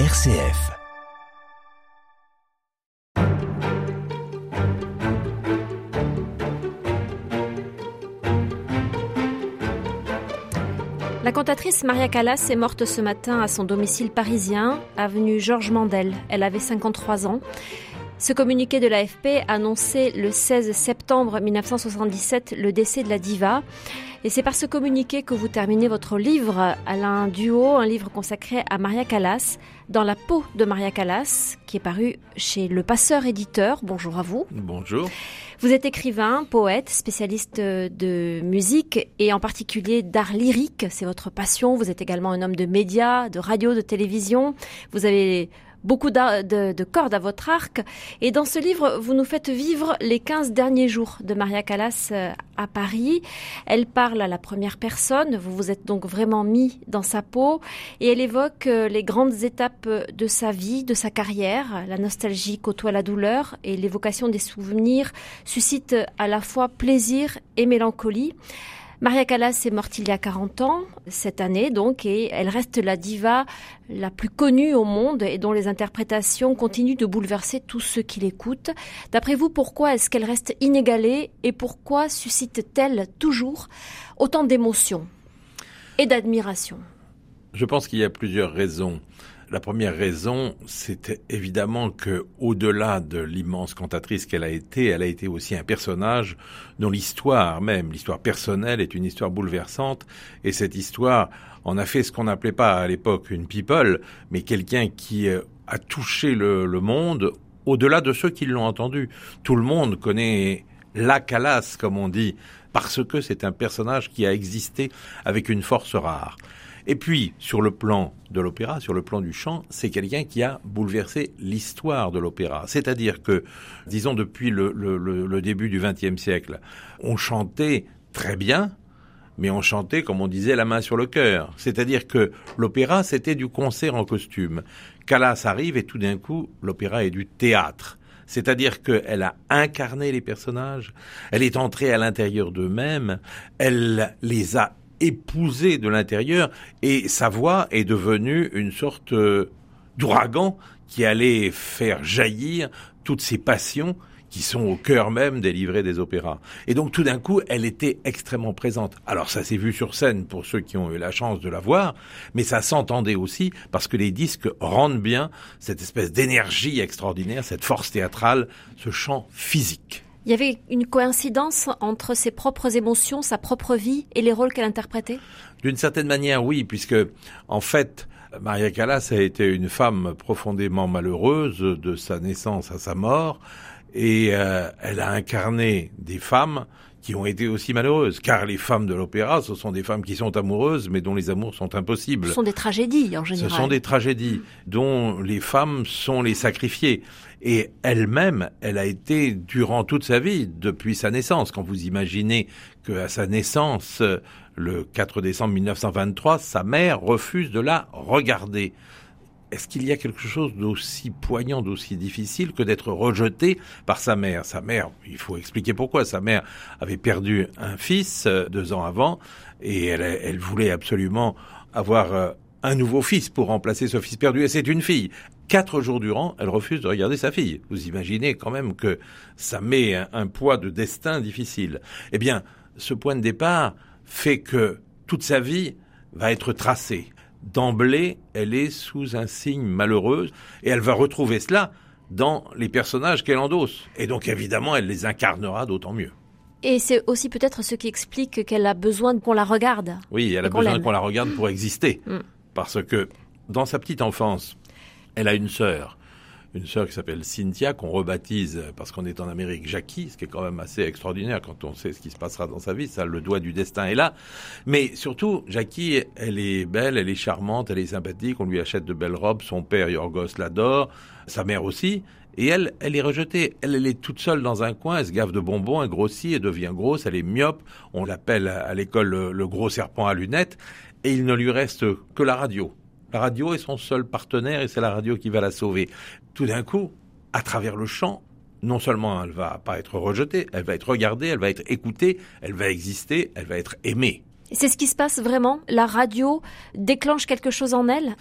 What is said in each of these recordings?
RCF. La cantatrice Maria Callas est morte ce matin à son domicile parisien, avenue Georges Mandel. Elle avait 53 ans. Ce communiqué de l'AFP annonçait le 16 septembre 1977 le décès de la diva. Et c'est par ce communiqué que vous terminez votre livre, Alain Duo, un livre consacré à Maria Callas, dans la peau de Maria Callas, qui est paru chez Le Passeur Éditeur. Bonjour à vous. Bonjour. Vous êtes écrivain, poète, spécialiste de musique et en particulier d'art lyrique. C'est votre passion. Vous êtes également un homme de médias, de radio, de télévision. Vous avez beaucoup de, cordes à votre arc. Et dans ce livre, vous nous faites vivre les 15 derniers jours de Maria Callas euh, à Paris. Elle parle à la première personne, vous vous êtes donc vraiment mis dans sa peau, et elle évoque euh, les grandes étapes de sa vie, de sa carrière. La nostalgie côtoie la douleur, et l'évocation des souvenirs suscite à la fois plaisir et mélancolie. Maria Callas est morte il y a 40 ans, cette année donc, et elle reste la diva la plus connue au monde et dont les interprétations continuent de bouleverser tous ceux qui l'écoutent. D'après vous, pourquoi est-ce qu'elle reste inégalée et pourquoi suscite-t-elle toujours autant d'émotions et d'admiration? Je pense qu'il y a plusieurs raisons. La première raison, c'est évidemment que, au-delà de l'immense cantatrice qu'elle a été, elle a été aussi un personnage dont l'histoire même, l'histoire personnelle, est une histoire bouleversante. Et cette histoire en a fait ce qu'on n'appelait pas à l'époque une people, mais quelqu'un qui euh, a touché le, monde au-delà de ceux qui l'ont entendu. Tout le monde connaît la Calas, comme on dit, parce que c'est un personnage qui a existé avec une force rare. Et puis, sur le plan de l'opéra, sur le plan du chant, c'est quelqu'un qui a bouleversé l'histoire de l'opéra. C'est-à-dire que, disons, depuis le, début du XXe siècle, on chantait très bien, mais on chantait, comme on disait, la main sur le cœur. C'est-à-dire que l'opéra, c'était du concert en costume. Callas arrive et tout d'un coup, l'opéra est du théâtre. C'est-à-dire qu'elle a incarné les personnages, elle est entrée à l'intérieur d'eux-mêmes, elle les a épousé de l'intérieur et sa voix est devenue une sorte euh, d'ouragan qui allait faire jaillir toutes ces passions qui sont au cœur même des livrets des opéras. Et donc tout d'un coup, elle était extrêmement présente. Alors ça s'est vu sur scène pour ceux qui ont eu la chance de la voir, mais ça s'entendait aussi parce que les disques rendent bien cette espèce d'énergie extraordinaire, cette force théâtrale, ce chant physique. Il y avait une coïncidence entre ses propres émotions, sa propre vie et les rôles qu'elle interprétait? D'une certaine manière, oui, puisque en fait, Maria Callas a été une femme profondément malheureuse de sa naissance à sa mort, et euh, elle a incarné des femmes qui ont été aussi malheureuses, car les femmes de l'opéra, ce sont des femmes qui sont amoureuses, mais dont les amours sont impossibles. Ce sont des tragédies, en général. Ce sont des tragédies dont les femmes sont les sacrifiées. Et elle-même, elle a été durant toute sa vie, depuis sa naissance. Quand vous imaginez qu'à sa naissance, le 4 décembre 1923, sa mère refuse de la regarder. Est-ce qu'il y a quelque chose d'aussi poignant, d'aussi difficile que d'être rejeté par sa mère? Sa mère, il faut expliquer pourquoi. Sa mère avait perdu un fils euh, deux ans avant et elle, elle voulait absolument avoir euh, un nouveau fils pour remplacer ce fils perdu et c'est une fille. Quatre jours durant, elle refuse de regarder sa fille. Vous imaginez quand même que ça met un, poids de destin difficile. Eh bien, ce point de départ fait que toute sa vie va être tracée. D'emblée, elle est sous un signe malheureux et elle va retrouver cela dans les personnages qu'elle endosse. Et donc évidemment, elle les incarnera d'autant mieux. Et c'est aussi peut-être ce qui explique qu'elle a besoin qu'on la regarde. Oui, elle a besoin qu'on la regarde pour exister. Mm. Parce que dans sa petite enfance, elle a une sœur, une sœur qui s'appelle Cynthia, qu'on rebaptise, parce qu'on est en Amérique, Jackie, ce qui est quand même assez extraordinaire quand on sait ce qui se passera dans sa vie, ça, le doigt du destin est là. Mais surtout, Jackie, elle est belle, elle est charmante, elle est sympathique, on lui achète de belles robes, son père, Yorgos, l'adore, sa mère aussi, et elle, elle est rejetée. Elle, elle est toute seule dans un coin, elle se gave de bonbons, elle grossit, elle devient grosse, elle est myope. On l'appelle à l'école le, gros serpent à lunettes. Et il ne lui reste que la radio. La radio est son seul partenaire et c'est la radio qui va la sauver. Tout d'un coup, à travers le chant, non seulement elle va pas être rejetée, elle va être regardée, elle va être écoutée, elle va exister, elle va être aimée. C'est ce qui se passe vraiment? La radio déclenche quelque chose en elle?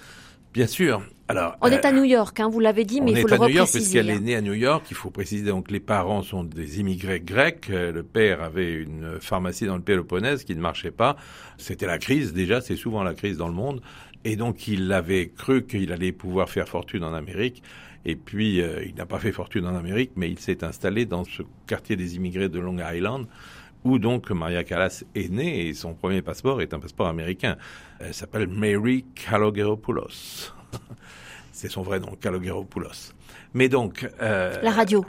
Bien sûr. Alors, on est à New York, hein, vous l'avez dit, mais il faut le repréciser. On est à New York puisqu'elle est née à New York. Il faut préciser donc les parents sont des immigrés grecs. Le père avait une pharmacie dans le Péloponnèse qui ne marchait pas. C'était la crise déjà, c'est souvent la crise dans le monde. Et donc il avait cru qu'il allait pouvoir faire fortune en Amérique. Et puis euh, il n'a pas fait fortune en Amérique, mais il s'est installé dans ce quartier des immigrés de Long Island où donc Maria Callas est née et son premier passeport est un passeport américain. Elle s'appelle Mary Kalogeropoulos. C'est son vrai nom, Kalogeropoulos. Mais donc... Euh, la radio.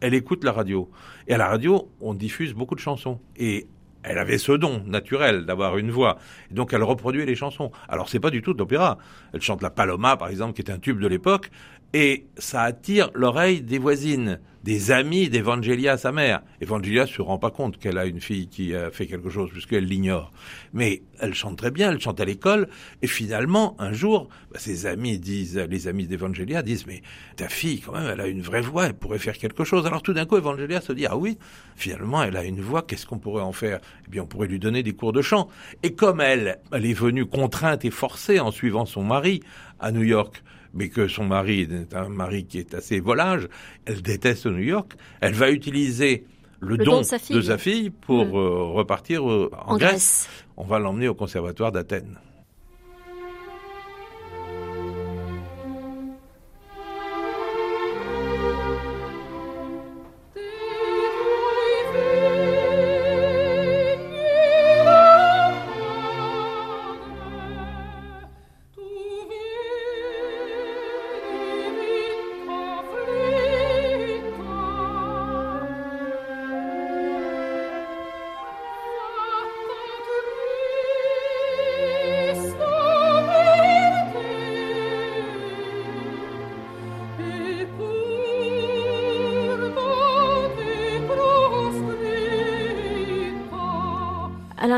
Elle écoute la radio. Et à la radio, on diffuse beaucoup de chansons. Et elle avait ce don naturel d'avoir une voix. Et donc elle reproduit les chansons. Alors c'est pas du tout de l'opéra. Elle chante la Paloma, par exemple, qui est un tube de l'époque et ça attire l'oreille des voisines, des amis d'Evangelia, sa mère. Evangelia se rend pas compte qu'elle a une fille qui a fait quelque chose, puisqu'elle l'ignore. Mais elle chante très bien, elle chante à l'école, et finalement, un jour, bah, ses amis disent, les amis d'Evangelia disent, mais ta fille, quand même, elle a une vraie voix, elle pourrait faire quelque chose. Alors tout d'un coup, Evangelia se dit, ah oui, finalement, elle a une voix, qu'est-ce qu'on pourrait en faire? Eh bien, on pourrait lui donner des cours de chant. Et comme elle, elle est venue contrainte et forcée en suivant son mari à New York, mais que son mari est un mari qui est assez volage, elle déteste New York, elle va utiliser le, don, de, sa fille. pour mm. euh, repartir euh, en, Grèce. On va l'emmener au conservatoire d'Athènes.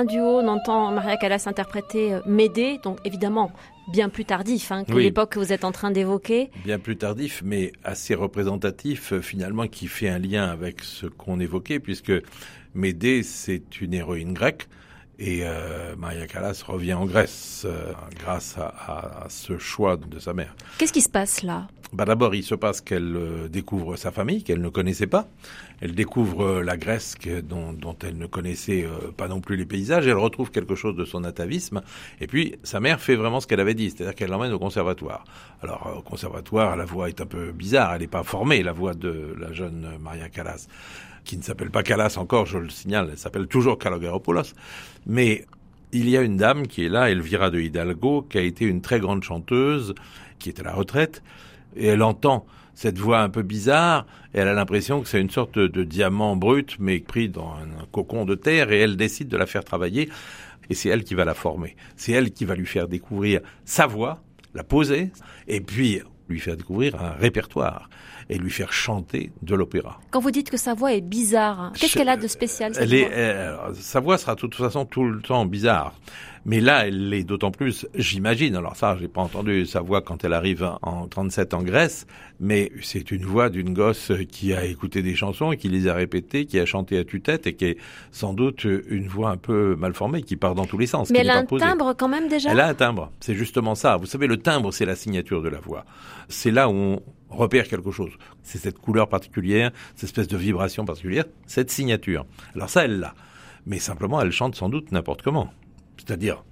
Alain Duo, on entend Maria Callas interpréter euh, Médée, donc évidemment bien plus tardif hein, que l'époque que vous êtes en train d'évoquer. Bien plus tardif, mais assez représentatif euh, finalement, qui fait un lien avec ce qu'on évoquait, puisque Médée, c'est une héroïne grecque. Et euh, Maria Callas revient en Grèce grâce à, ce choix de sa mère. Qu'est-ce qui se passe là? Bah D'abord, il se passe qu'elle euh, découvre sa famille, qu'elle ne connaissait pas. Elle découvre euh, la Grèce dont, dont, elle ne connaissait euh, pas non plus les paysages. Elle retrouve quelque chose de son atavisme. Et puis, sa mère fait vraiment ce qu'elle avait dit, c'est-à-dire qu'elle l'emmène au conservatoire. Alors, au conservatoire, la voix est un peu bizarre. Elle n'est pas formée, la voix de la jeune Maria Callas, qui ne s'appelle pas Callas encore, je le signale. Elle s'appelle toujours Kalogeropoulos. Mais il y a une dame qui est là, Elvira de Hidalgo, qui a été une très grande chanteuse, qui est à la retraite et elle entend cette voix un peu bizarre, et elle a l'impression que c'est une sorte de diamant brut, mais pris dans un cocon de terre, et elle décide de la faire travailler, et c'est elle qui va la former. C'est elle qui va lui faire découvrir sa voix, la poser, et puis lui faire découvrir un répertoire et lui faire chanter de l'opéra. Quand vous dites que sa voix est bizarre, qu'est-ce qu'elle a de spécial elle est, euh, Sa voix sera de toute façon tout le temps bizarre. Mais là, elle l'est d'autant plus, j'imagine. Alors ça, j'ai pas entendu sa voix quand elle arrive en 37 en Grèce, mais c'est une voix d'une gosse qui a écouté des chansons et qui les a répétées, qui a chanté à tue-tête et qui est sans doute une voix un peu mal formée, qui part dans tous les sens. Mais elle a un timbre quand même déjà? Elle a un timbre. C'est justement ça. Vous savez, le timbre, c'est la signature de la voix. C'est là où on repère quelque chose. C'est cette couleur particulière, cette espèce de vibration particulière, cette signature. Alors ça, elle l'a. Mais simplement, elle chante sans doute n'importe comment c'est-à-dire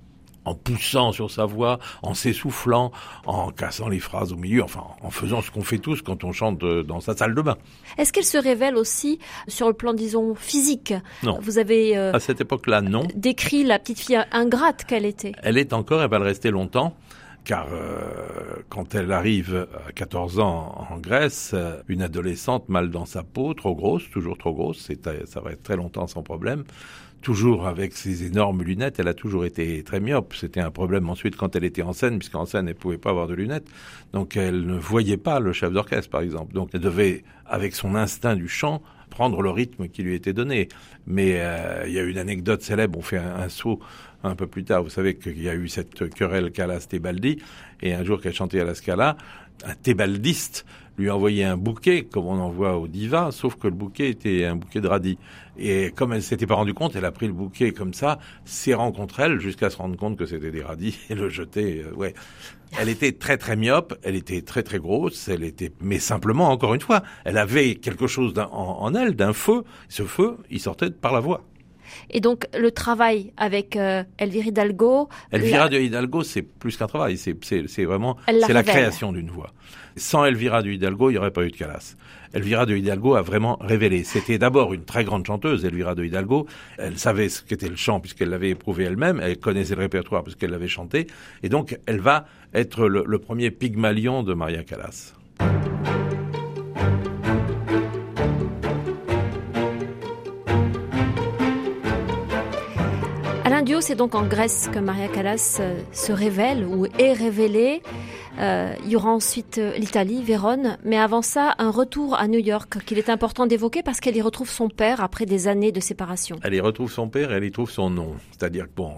en poussant sur sa voix, en s'essoufflant, en cassant les phrases au milieu, enfin en faisant ce qu'on fait tous quand on chante euh, dans sa salle de bain. Est-ce qu'elle se révèle aussi sur le plan, disons, physique? Non. Vous avez euh, à cette époque-là, non. Décrit la petite fille ingrate qu'elle était. Elle est encore, elle va le rester longtemps. Car euh, quand elle arrive à 14 ans en Grèce, une adolescente mal dans sa peau, trop grosse, toujours trop grosse, ça va être très longtemps sans problème, toujours avec ses énormes lunettes. Elle a toujours été très myope. C'était un problème ensuite quand elle était en scène, puisqu'en scène, elle pouvait pas avoir de lunettes. Donc, elle ne voyait pas le chef d'orchestre, par exemple. Donc, elle devait, avec son instinct du chant, prendre le rythme qui lui était donné. Mais euh, il y a une anecdote célèbre, on fait un, saut un peu plus tard. Vous savez qu'il y a eu cette querelle Calas-Tebaldi, et un jour qu'elle chantait à la Scala, un tébaldiste lui envoyait un bouquet, comme on envoie au diva, sauf que le bouquet était un bouquet de radis. Et comme elle s'était pas rendue compte, elle a pris le bouquet comme ça, serrant contre elle, jusqu'à se rendre compte que c'était des radis, et le jeter, euh, ouais. Elle était très très myope, elle était très très grosse, elle était, mais simplement, encore une fois, elle avait quelque chose en, en elle, d'un feu. Ce feu, il sortait par la voix. Et donc le travail avec euh, Elvira Hidalgo. Elvira de Hidalgo, c'est plus qu'un travail, c'est vraiment c'est la création d'une voix. Sans Elvira de Hidalgo, il n'y aurait pas eu de Calas. Elvira de Hidalgo a vraiment révélé. C'était d'abord une très grande chanteuse, Elvira de Hidalgo. Elle savait ce qu'était le chant puisqu'elle l'avait éprouvé elle-même. Elle connaissait le répertoire puisqu'elle l'avait chanté. Et donc, elle va être le, le premier Pygmalion de Maria Callas. C'est donc en Grèce que Maria Callas euh, se révèle ou est révélée. Euh, il y aura ensuite euh, l'Italie, Vérone, mais avant ça, un retour à New York qu'il est important d'évoquer parce qu'elle y retrouve son père après des années de séparation. Elle y retrouve son père et elle y trouve son nom. C'est-à-dire que, bon,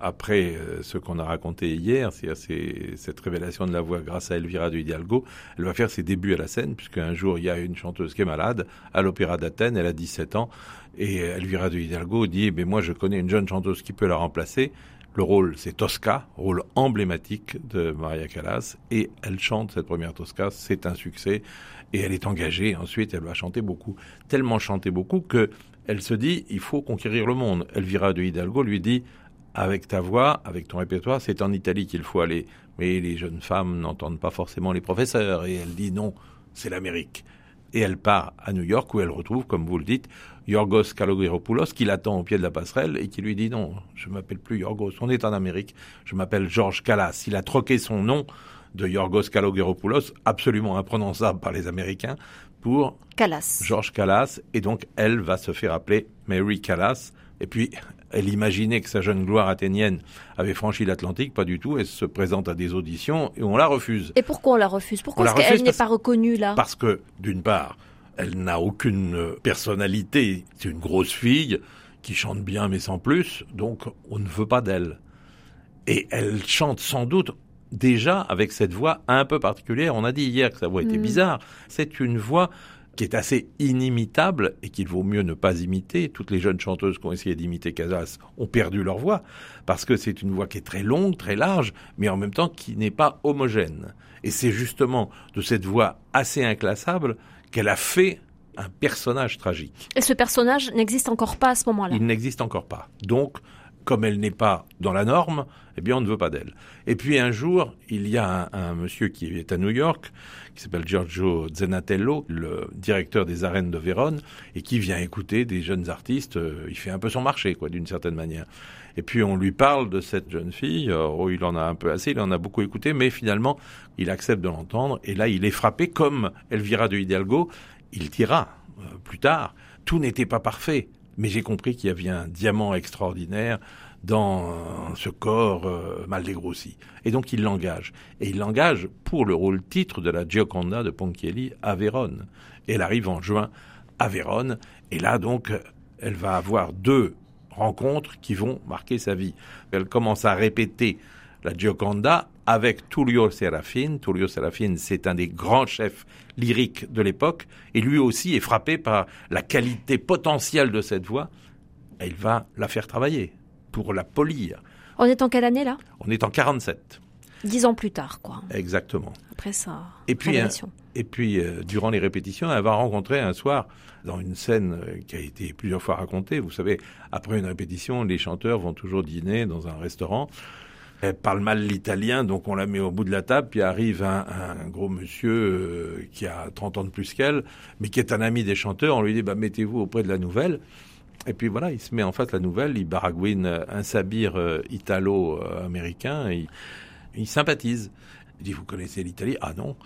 après ce qu'on a raconté hier, c'est cette révélation de la voix grâce à Elvira de Hidalgo, elle va faire ses débuts à la scène, puisque un jour, il y a une chanteuse qui est malade à l'Opéra d'Athènes, elle a 17 ans, et Elvira de Hidalgo dit, mais moi je connais une jeune chanteuse qui peut la remplacer. Le rôle, c'est Tosca, rôle emblématique de Maria Callas, et elle chante cette première Tosca, c'est un succès, et elle est engagée. Ensuite, elle va chanter beaucoup, tellement chanter beaucoup que elle se dit, il faut conquérir le monde. Elvira de Hidalgo lui dit, avec ta voix, avec ton répertoire, c'est en Italie qu'il faut aller. Mais les jeunes femmes n'entendent pas forcément les professeurs, et elle dit non, c'est l'Amérique et elle part à New York où elle retrouve, comme vous le dites, Yorgos Kalogeropoulos qui l'attend au pied de la passerelle et qui lui dit non, je m'appelle plus Yorgos, on est en Amérique, je m'appelle Georges Callas. Il a troqué son nom de Yorgos Kalogeropoulos, absolument imprononçable par les Américains, pour Callas. Georges Callas, et donc elle va se faire appeler Mary Callas, et puis elle imaginait que sa jeune gloire athénienne avait franchi l'Atlantique, pas du tout. Elle se présente à des auditions et on la refuse. Et pourquoi on la refuse? Pourquoi est-ce qu'elle n'est pas reconnue là? Parce que, d'une part, elle n'a aucune personnalité. C'est une grosse fille qui chante bien mais sans plus, donc on ne veut pas d'elle. Et elle chante sans doute déjà avec cette voix un peu particulière. On a dit hier que sa voix était mm. bizarre. C'est une voix qui est assez inimitable et qu'il vaut mieux ne pas imiter. Toutes les jeunes chanteuses qui ont essayé d'imiter Casas ont perdu leur voix parce que c'est une voix qui est très longue, très large, mais en même temps qui n'est pas homogène. Et c'est justement de cette voix assez inclassable qu'elle a fait un personnage tragique. Et ce personnage n'existe encore pas à ce moment-là. Il n'existe encore pas. Donc, comme elle n'est pas dans la norme, eh bien, on ne veut pas d'elle. Et puis un jour, il y a un, monsieur qui est à New York, qui s'appelle Giorgio Zenatello, le directeur des arènes de Vérone, et qui vient écouter des jeunes artistes. Euh, il fait un peu son marché, quoi, d'une certaine manière. Et puis on lui parle de cette jeune fille. Oh, il en a un peu assez, il en a beaucoup écouté, mais finalement, il accepte de l'entendre. Et là, il est frappé comme Elvira de Hidalgo. Il dira euh, plus tard, tout n'était pas parfait mais j'ai compris qu'il y avait un diamant extraordinaire dans ce corps euh, mal dégrossi. Et donc il l'engage. Et il l'engage pour le rôle titre de la Gioconda de Ponchielli à Vérone. elle arrive en juin à Vérone. Et là donc, elle va avoir deux rencontres qui vont marquer sa vie. Elle commence à répéter la Gioconda avec Tullio Serafin. Tullio Serafin, c'est un des grands chefs lyriques de l'époque, et lui aussi est frappé par la qualité potentielle de cette voix. Et il va la faire travailler pour la polir. On est en quelle année là? On est en 47. Dix ans plus tard, quoi. Exactement. Après ça. Et puis, hein, et puis euh, durant les répétitions, elle va rencontrer un soir, dans une scène euh, qui a été plusieurs fois racontée, vous savez, après une répétition, les chanteurs vont toujours dîner dans un restaurant. Elle parle mal l'italien, donc on la met au bout de la table, puis arrive un, gros monsieur euh, qui a 30 ans de plus qu'elle, mais qui est un ami des chanteurs. On lui dit, bah, mettez-vous auprès de la nouvelle. Et puis voilà, il se met en face de la nouvelle, il baragouine un sabir euh, italo-américain, il, il, sympathise. Il dit, vous connaissez l'Italie? Ah non.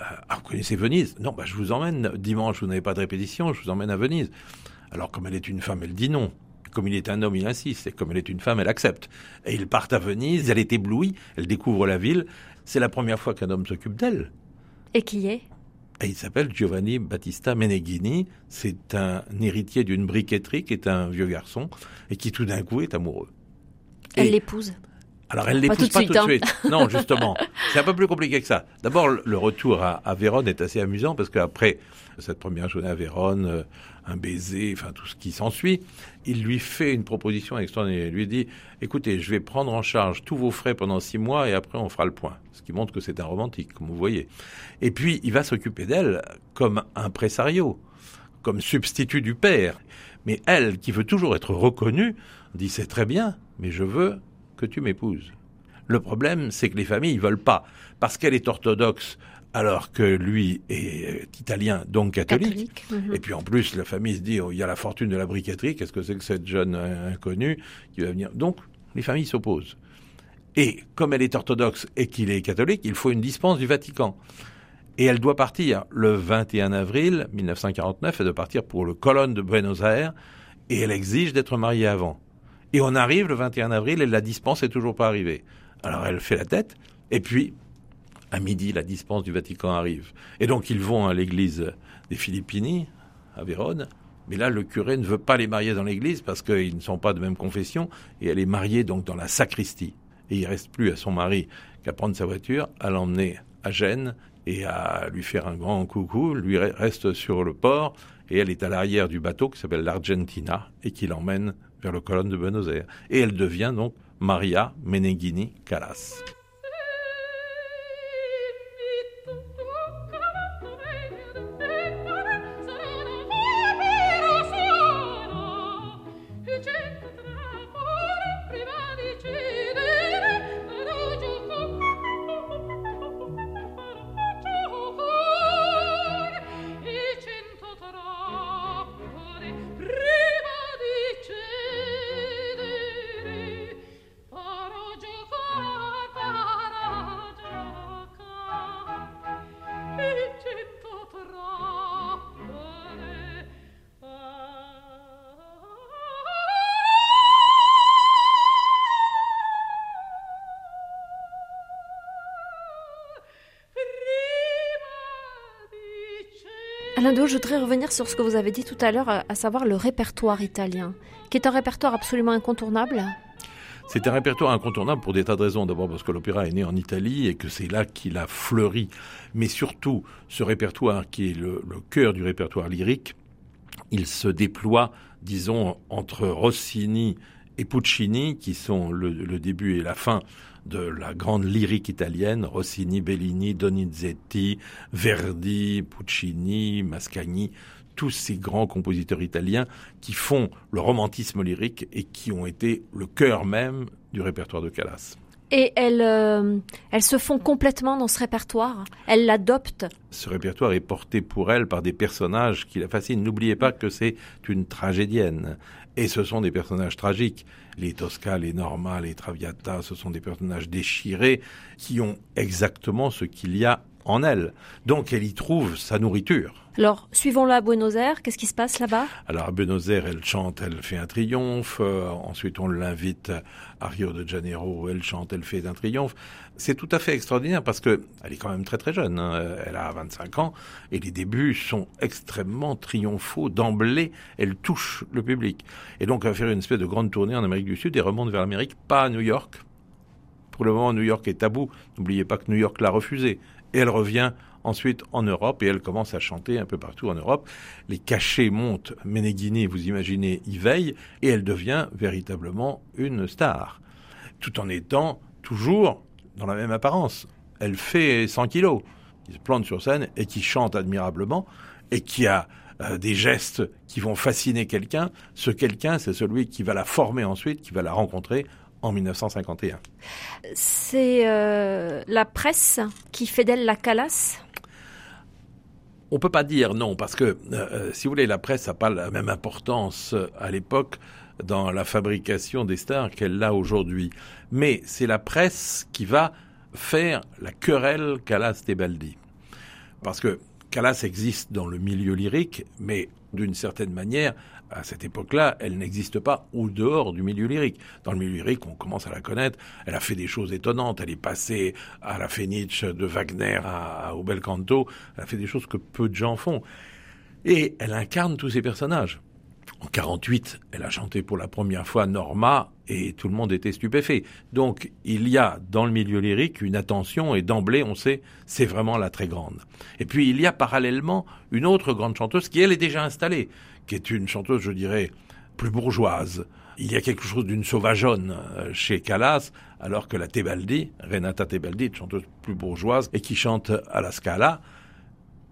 Euh, ah, vous connaissez Venise? Non, bah, je vous emmène. Dimanche, vous n'avez pas de répétition, je vous emmène à Venise. Alors, comme elle est une femme, elle dit non. Comme il est un homme, il insiste. Et comme elle est une femme, elle accepte. Et ils partent à Venise, elle est éblouie, elle découvre la ville. C'est la première fois qu'un homme s'occupe d'elle. Et qui est? Et il s'appelle Giovanni Battista Meneghini. C'est un héritier d'une briqueterie qui est un vieux garçon et qui tout d'un coup est amoureux. Elle l'épouse? Alors elle l'épouse pas, tout de suite. Hein. Non, justement, c'est un peu plus compliqué que ça. D'abord, le retour à, à, Vérone est assez amusant parce qu'après cette première journée à Vérone, euh, un baiser, enfin tout ce qui s'ensuit, il lui fait une proposition extraordinaire. Il lui dit "Écoutez, je vais prendre en charge tous vos frais pendant six mois et après on fera le point." Ce qui montre que c'est un romantique, comme vous voyez. Et puis il va s'occuper d'elle comme un impresario, comme substitut du père. Mais elle, qui veut toujours être reconnue, dit "C'est très bien, mais je veux que tu m'épouses. Le problème, c'est que les familles ne veulent pas, parce qu'elle est orthodoxe, alors que lui est italien, donc catholique. Mhm. Et puis en plus, la famille se dit, oh, il y a la fortune de la briqueterie, qu'est-ce que c'est que cette jeune inconnue qui va venir? Donc, les familles s'opposent. Et comme elle est orthodoxe et qu'il est catholique, il faut une dispense du Vatican. Et elle doit partir le 21 avril 1949, elle doit partir pour le colonne de Buenos Aires, et elle exige d'être mariée avant. Et on arrive le 21 avril et la dispense est toujours pas arrivée. Alors elle fait la tête, et puis à midi, la dispense du Vatican arrive. Et donc ils vont à l'église des Filippini, à Vérone, mais là, le curé ne veut pas les marier dans l'église parce qu'ils ne sont pas de même confession, et elle est mariée donc dans la sacristie. Et il reste plus à son mari qu'à prendre sa voiture, à l'emmener à Gênes et à lui faire un grand coucou. Lui reste sur le port, et elle est à l'arrière du bateau qui s'appelle l'Argentina, et qui l'emmène vers le colonne de Buenos Aires. Et elle devient donc Maria Meneghini Calas. Alain je voudrais revenir sur ce que vous avez dit tout à l'heure, à savoir le répertoire italien, qui est un répertoire absolument incontournable. C'est un répertoire incontournable pour des tas de raisons. D'abord parce que l'opéra est né en Italie et que c'est là qu'il a fleuri. Mais surtout, ce répertoire qui est le, cœur du répertoire lyrique, il se déploie, disons, entre Rossini et Puccini, qui sont le début et la fin de la grande lyrique italienne, Rossini, Bellini, Donizetti, Verdi, Puccini, Mascagni, tous ces grands compositeurs italiens qui font le romantisme lyrique et qui ont été le cœur même du répertoire de Callas. Et elles, euh, elles se font complètement dans ce répertoire. Elles l'adoptent. Ce répertoire est porté pour elle par des personnages qui la fascinent. N'oubliez pas que c'est une tragédienne. Et ce sont des personnages tragiques. Les Tosca, les Norma, les Traviata, ce sont des personnages déchirés qui ont exactement ce qu'il y a en elle. Donc elle y trouve sa nourriture. Alors, suivons-la à Buenos Aires. Qu'est-ce qui se passe là-bas? Alors, à Buenos Aires, elle chante, elle fait un triomphe. Euh, ensuite, on l'invite à Rio de Janeiro. Elle chante, elle fait un triomphe. C'est tout à fait extraordinaire parce que elle est quand même très très jeune. Hein. Elle a 25 ans et les débuts sont extrêmement triomphaux. D'emblée, elle touche le public. Et donc, elle va faire une espèce de grande tournée en Amérique du Sud et remonte vers l'Amérique, pas à New York. Pour le moment, New York est tabou. N'oubliez pas que New York l'a refusé. Et elle revient ensuite en Europe et elle commence à chanter un peu partout en Europe. Les cachets montent, Meneghini, vous imaginez, y veille et elle devient véritablement une star, tout en étant toujours dans la même apparence. Elle fait 100 kilos, qui se plante sur scène et qui chante admirablement et qui a euh, des gestes qui vont fasciner quelqu'un. Ce quelqu'un, c'est celui qui va la former ensuite, qui va la rencontrer en 1951. C'est euh, la presse qui fait d'elle la calasse? On peut pas dire non, parce que, euh, euh, si vous voulez, la presse n'a pas la même importance euh, à l'époque dans la fabrication des stars qu'elle a aujourd'hui. Mais c'est la presse qui va faire la querelle Calas-Tebaldi. Parce que Calas existe dans le milieu lyrique, mais d'une certaine manière, à cette époque-là, elle n'existe pas au dehors du milieu lyrique. Dans le milieu lyrique, on commence à la connaître. Elle a fait des choses étonnantes. Elle est passée à la Fenice de Wagner à, au bel canto. Elle a fait des choses que peu de gens font. Et elle incarne tous ces personnages. En 48, elle a chanté pour la première fois Norma et tout le monde était stupéfait. Donc il y a dans le milieu lyrique une attention et d'emblée on sait c'est vraiment la très grande. Et puis il y a parallèlement une autre grande chanteuse qui elle est déjà installée, qui est une chanteuse je dirais plus bourgeoise. Il y a quelque chose d'une sauvageonne euh, chez Callas, alors que la Tebaldi, Renata Tebaldi, une chanteuse plus bourgeoise et qui chante à la Scala,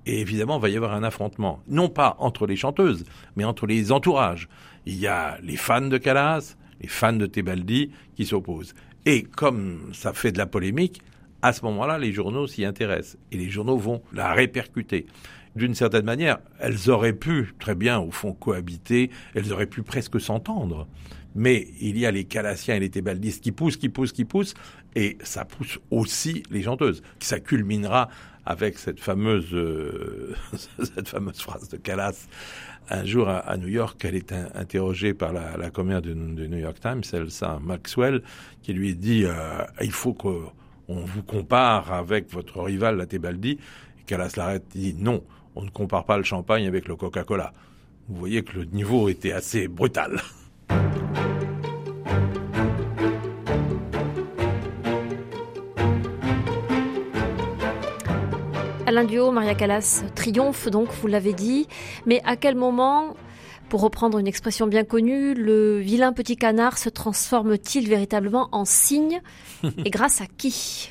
et évidemment, il va y avoir un affrontement, non pas entre les chanteuses, mais entre les entourages. Il y a les fans de Callas, les fans de Tebaldi qui s'opposent. Et comme ça fait de la polémique, à ce moment-là, les journaux s'y intéressent et les journaux vont la répercuter. D'une certaine manière, elles auraient pu très bien, au fond, cohabiter, elles auraient pu presque s'entendre. Mais il y a les Calassiens et les Tébaldistes qui poussent, qui poussent, qui poussent, et ça pousse aussi les chanteuses. Ça culminera avec cette fameuse, euh, cette fameuse phrase de Callas. Un jour à, New York, elle est interrogée par la, commère du, New York Times, Elsa Maxwell, qui lui dit euh, il faut qu'on vous compare avec votre rival, la Tebaldi. Et Callas l'arrête, dit non, on ne compare pas le champagne avec le Coca-Cola. Vous voyez que le niveau était assez brutal. Alain Duo, Maria Callas triomphe donc, vous l'avez dit. Mais à quel moment, pour reprendre une expression bien connue, le vilain petit canard se transforme-t-il véritablement en cygne? Et grâce à qui?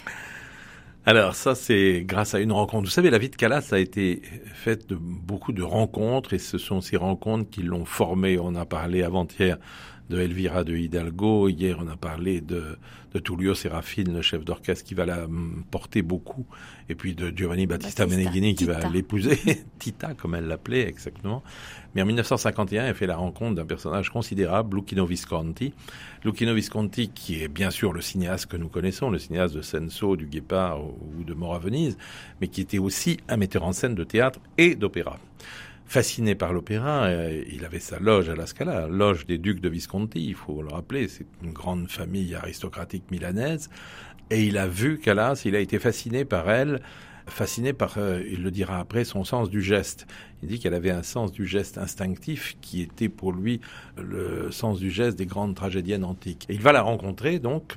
Alors ça, c'est grâce à une rencontre. Vous savez, la vie de Callas a été faite de beaucoup de rencontres et ce sont ces rencontres qui l'ont formé. On a parlé avant-hier de Elvira de Hidalgo. Hier, on a parlé de, de Tullio Serafine, le chef d'orchestre, qui va la porter beaucoup. Et puis de Giovanni Battista, Meneghini, qui va l'épouser. Tita, comme elle l'appelait exactement. Mais en 1951, elle fait la rencontre d'un personnage considérable, Lucchino Visconti. Lucchino Visconti, qui est bien sûr le cinéaste que nous connaissons, le cinéaste de Senso, du Guépard ou de Mort à Venise, mais qui était aussi un metteur en scène de théâtre et d'opéra fasciné par l'opéra. Euh, il avait sa loge à la Scala, loge des ducs de Visconti, il faut le rappeler, c'est une grande famille aristocratique milanaise. Et il a vu Calas, il a été fasciné par elle, fasciné par, euh, il le dira après, son sens du geste. Il dit qu'elle avait un sens du geste instinctif qui était pour lui le sens du geste des grandes tragédiennes antiques. Il va la rencontrer donc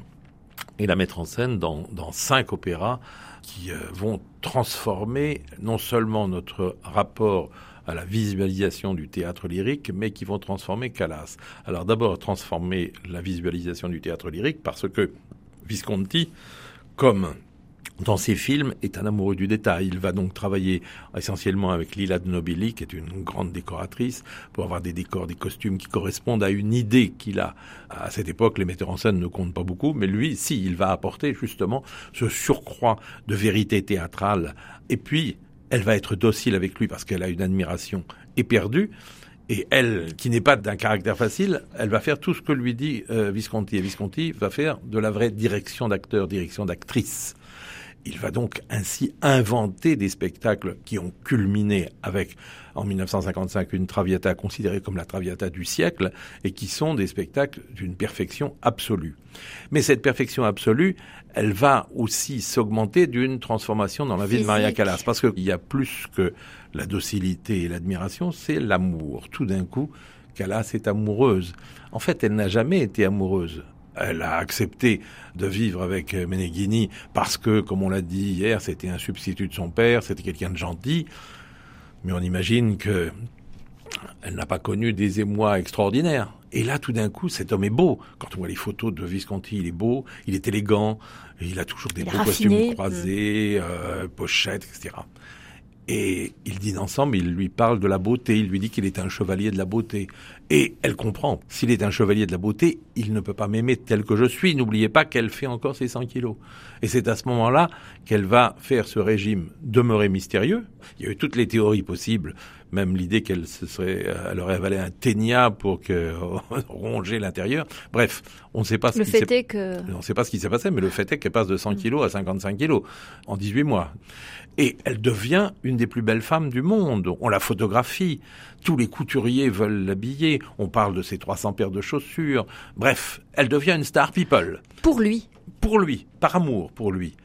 et la mettre en scène dans, dans cinq opéras qui euh, vont transformer non seulement notre rapport à la visualisation du théâtre lyrique, mais qui vont transformer Callas. Alors d'abord transformer la visualisation du théâtre lyrique parce que Visconti, comme dans ses films, est un amoureux du détail. Il va donc travailler essentiellement avec Lila de Nobili, qui est une grande décoratrice, pour avoir des décors, des costumes qui correspondent à une idée qu'il a. À cette époque, les metteurs en scène ne comptent pas beaucoup, mais lui, si, il va apporter justement ce surcroît de vérité théâtrale. Et puis, elle va être docile avec lui parce qu'elle a une admiration éperdue. Et elle, qui n'est pas d'un caractère facile, elle va faire tout ce que lui dit euh, Visconti. Et Visconti va faire de la vraie direction d'acteur, direction d'actrice. Il va donc ainsi inventer des spectacles qui ont culminé avec, en 1955, une Traviata considérée comme la Traviata du siècle et qui sont des spectacles d'une perfection absolue. Mais cette perfection absolue, elle va aussi s'augmenter d'une transformation dans la vie de Maria Callas parce qu'il y a plus que la docilité et l'admiration, c'est l'amour. Tout d'un coup, Callas est amoureuse. En fait, elle n'a jamais été amoureuse elle a accepté de vivre avec Meneghini parce que, comme on l'a dit hier, c'était un substitut de son père, c'était quelqu'un de gentil. Mais on imagine que elle n'a pas connu des émois extraordinaires. Et là, tout d'un coup, cet homme est beau. Quand on voit les photos de Visconti, il est beau, il est élégant, il a toujours des beaux costumes croisés, euh, pochettes, etc. Et ils dînent ensemble, il lui parle de la beauté, il lui dit qu'il est un chevalier de la beauté. Et elle comprend, s'il est un chevalier de la beauté, il ne peut pas m'aimer tel que je suis. N'oubliez pas qu'elle fait encore ses 100 kilos. Et c'est à ce moment-là qu'elle va faire ce régime demeurer mystérieux. Il y a eu toutes les théories possibles, même l'idée qu'elle se serait, euh, elle aurait avalé un ténia pour que ronger l'intérieur. Bref, on ne sait pas ce le qui fait est que... On ne sait pas ce qui s'est passé, mais le fait est qu'elle passe de 100 kilos à 55 kilos en 18 mois. Et elle devient une des plus belles femmes du monde. On la photographie. Tous les couturiers veulent l'habiller. On parle de ses 300 paires de chaussures. Bref, elle devient une star people. Pour lui. Pour lui. Par amour pour lui.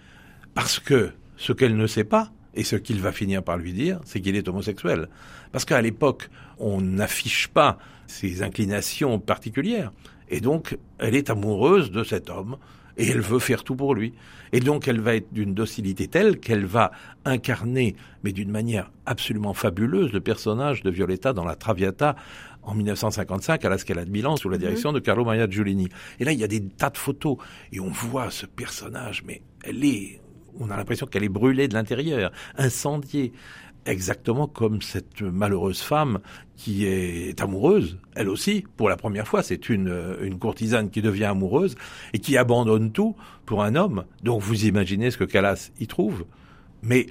Parce que ce qu'elle ne sait pas, Et ce qu'il va finir par lui dire, c'est qu'il est homosexuel. Parce qu'à l'époque, on n'affiche pas ses inclinations particulières. Et donc, elle est amoureuse de cet homme et elle veut faire tout pour lui. Et donc, elle va être d'une docilité telle qu'elle va incarner, mais d'une manière absolument fabuleuse, le personnage de Violetta dans la Traviata en 1955 à la Scala de Milan sous la mhm. direction de Carlo Maria Giulini. Et là, il y a des tas de photos et on voit ce personnage, mais elle est, on a l'impression qu'elle est brûlée de l'intérieur, incendiée exactement comme cette malheureuse femme qui est amoureuse, elle aussi, pour la première fois. C'est une, courtisane qui devient amoureuse et qui abandonne tout pour un homme. Donc vous imaginez ce que Calas y trouve. Mais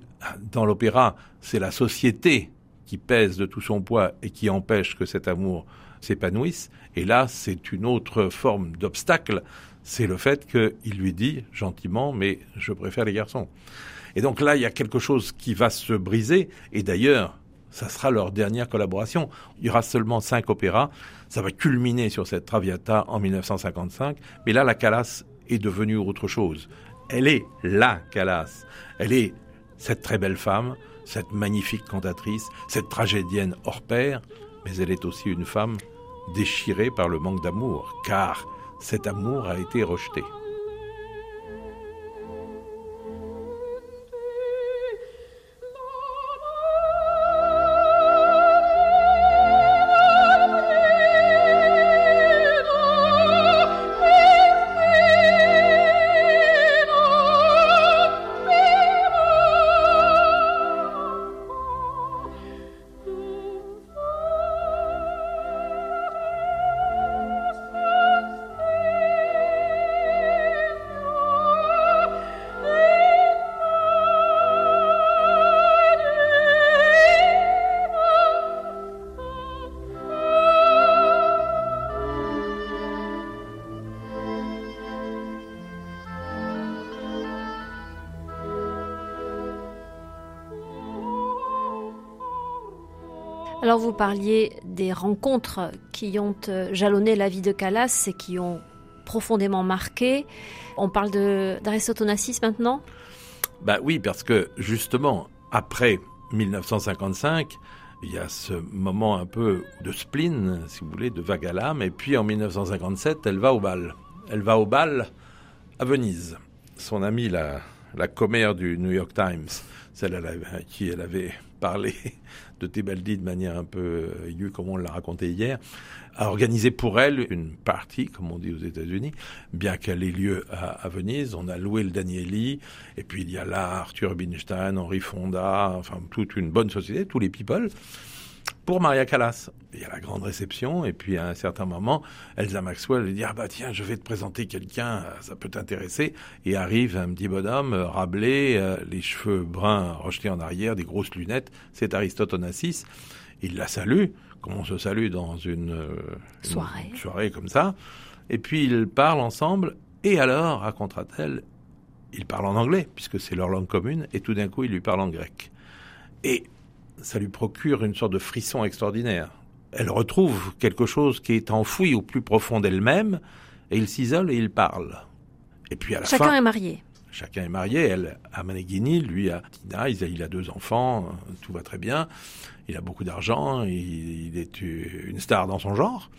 dans l'opéra, c'est la société qui pèse de tout son poids et qui empêche que cet amour s'épanouisse. Et là, c'est une autre forme d'obstacle. C'est le fait qu'il lui dit gentiment, mais je préfère les garçons. Et donc là, il y a quelque chose qui va se briser. Et d'ailleurs, ça sera leur dernière collaboration. Il y aura seulement cinq opéras. Ça va culminer sur cette Traviata en 1955. Mais là, la Calas est devenue autre chose. Elle est la Calas. Elle est cette très belle femme, cette magnifique cantatrice, cette tragédienne hors pair. Mais elle est aussi une femme déchirée par le manque d'amour. Car cet amour a été rejeté. Alors vous parliez des rencontres qui ont euh, jalonné la vie de Calas et qui ont profondément marqué. On parle d'Aristotonassis maintenant? Bah oui, parce que justement, après 1955, il y a ce moment un peu de spleen, si vous voulez, de vague à l'âme. Et puis en 1957, elle va au bal. Elle va au bal à Venise. Son amie, la, la commère du New York Times, celle à qui elle avait parlé de Tebaldi de manière un peu aiguë, comme on l'a raconté hier, a organisé pour elle une partie, comme on dit aux États-Unis, bien qu'elle ait lieu à, Venise. On a loué le Danieli, et puis il y a là Arthur Rubinstein, Henri Fonda, enfin toute une bonne société, tous les people pour Maria Callas. Il y a la grande réception, et puis à un certain moment, Elsa Maxwell lui dit Ah bah tiens, je vais te présenter quelqu'un, ça peut t'intéresser. Et arrive un petit bonhomme, euh, rablé, euh, les cheveux bruns rejetés en arrière, des grosses lunettes. C'est Aristote Onassis. Il la salue, comme on se salue dans une, euh, soirée. soirée comme ça. Et puis ils parlent ensemble, et alors, racontera-t-elle, ils parlent en anglais, puisque c'est leur langue commune, et tout d'un coup, il lui parle en grec. Et ça lui procure une sorte de frisson extraordinaire. Elle retrouve quelque chose qui est enfoui au plus profond d'elle-même, et il s'isole et il parle. Et puis à la Chacun est marié. Chacun est marié. Elle à Maneghini, lui à Tina. Il a deux enfants, tout va très bien. Il a beaucoup d'argent, il, est une star dans son genre.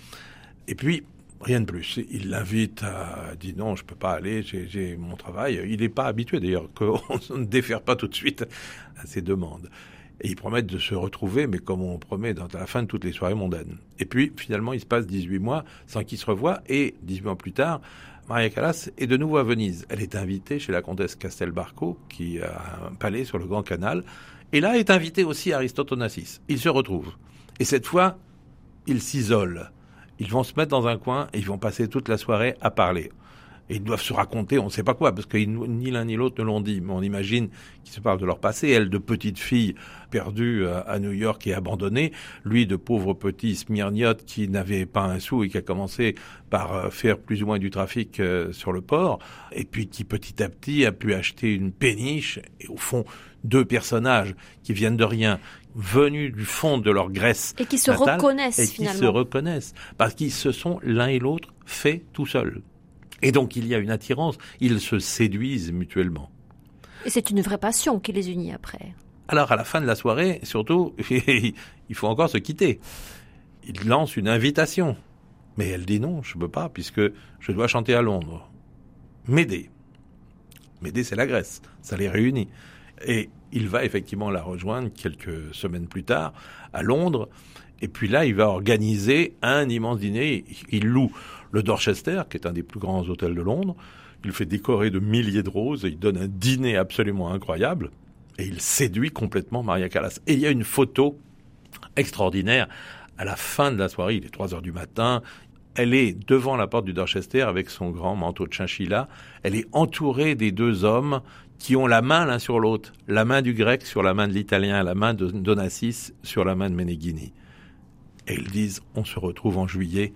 Et puis, rien de plus. Il l'invite à dit non, je peux pas aller, j'ai mon travail. Il n'est pas habitué d'ailleurs qu'on ne défère pas tout de suite à ses demandes. Et ils promettent de se retrouver, mais comme on promet dans, à la fin de toutes les soirées mondaines. Et puis, finalement, il se passe 18 mois sans qu'ils se revoient. Et 18 mois plus tard, Maria Callas est de nouveau à Venise. Elle est invitée chez la comtesse Castelbarco, qui a un palais sur le Grand Canal. Et là est invité aussi Aristote Onassis. Ils se retrouvent. Et cette fois, ils s'isolent. Ils vont se mettre dans un coin et ils vont passer toute la soirée à parler et ils doivent se raconter, on ne sait pas quoi, parce que ni l'un ni l'autre ne l'ont dit, mais on imagine qu'ils se parlent de leur passé. Elle, de petite fille perdue à New York et abandonnée, lui, de pauvre petit smirniote qui n'avait pas un sou et qui a commencé par euh, faire plus ou moins du trafic euh, sur le port, et puis qui petit à petit a pu acheter une péniche, et au fond, deux personnages qui viennent de rien, venus du fond de leur Grèce. Et qui se reconnaissent et finalement. qui se reconnaissent, parce qu'ils se sont l'un et l'autre faits tout seuls. Et donc il y a une attirance, ils se séduisent mutuellement. Et c'est une vraie passion qui les unit après. Alors à la fin de la soirée, surtout, il faut encore se quitter. Il lance une invitation. Mais elle dit non, je ne peux pas, puisque je dois chanter à Londres. M'aider. M'aider, c'est la Grèce. Ça les réunit. Et il va effectivement la rejoindre quelques semaines plus tard à Londres. Et puis là, il va organiser un immense dîner. Il loue le Dorchester, qui est un des plus grands hôtels de Londres. Il fait décorer de milliers de roses et il donne un dîner absolument incroyable. Et il séduit complètement Maria Callas. Et il y a une photo extraordinaire. À la fin de la soirée, il est 3 heures du matin, elle est devant la porte du Dorchester avec son grand manteau de chinchilla. Elle est entourée des deux hommes qui ont la main l'un sur l'autre. La main du grec sur la main de l'italien, la main de Donassis sur la main de Meneghini. Et ils disent, on se retrouve en juillet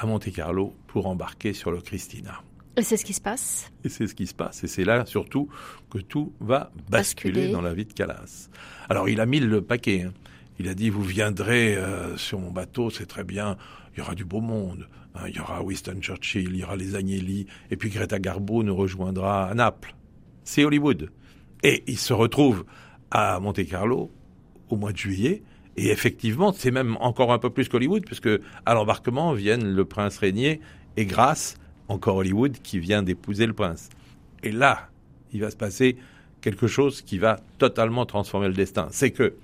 à Monte-Carlo pour embarquer sur le Christina. Et c'est ce qui se passe Et c'est ce qui se passe. Et c'est là surtout que tout va basculer, dans la vie de Calas. Alors il a mis le paquet. Hein. Il a dit, vous viendrez euh, sur mon bateau, c'est très bien, il y aura du beau monde. Hein. il y aura Winston Churchill, il y aura les Agnelli, et puis Greta Garbo nous rejoindra à Naples. C'est Hollywood. Et il se retrouve à Monte-Carlo au mois de juillet. Et effectivement, c'est même encore un peu plus qu'Hollywood, puisque à l'embarquement viennent le prince régnier et Grace, encore Hollywood, qui vient d'épouser le prince. Et là, il va se passer quelque chose qui va totalement transformer le destin. C'est que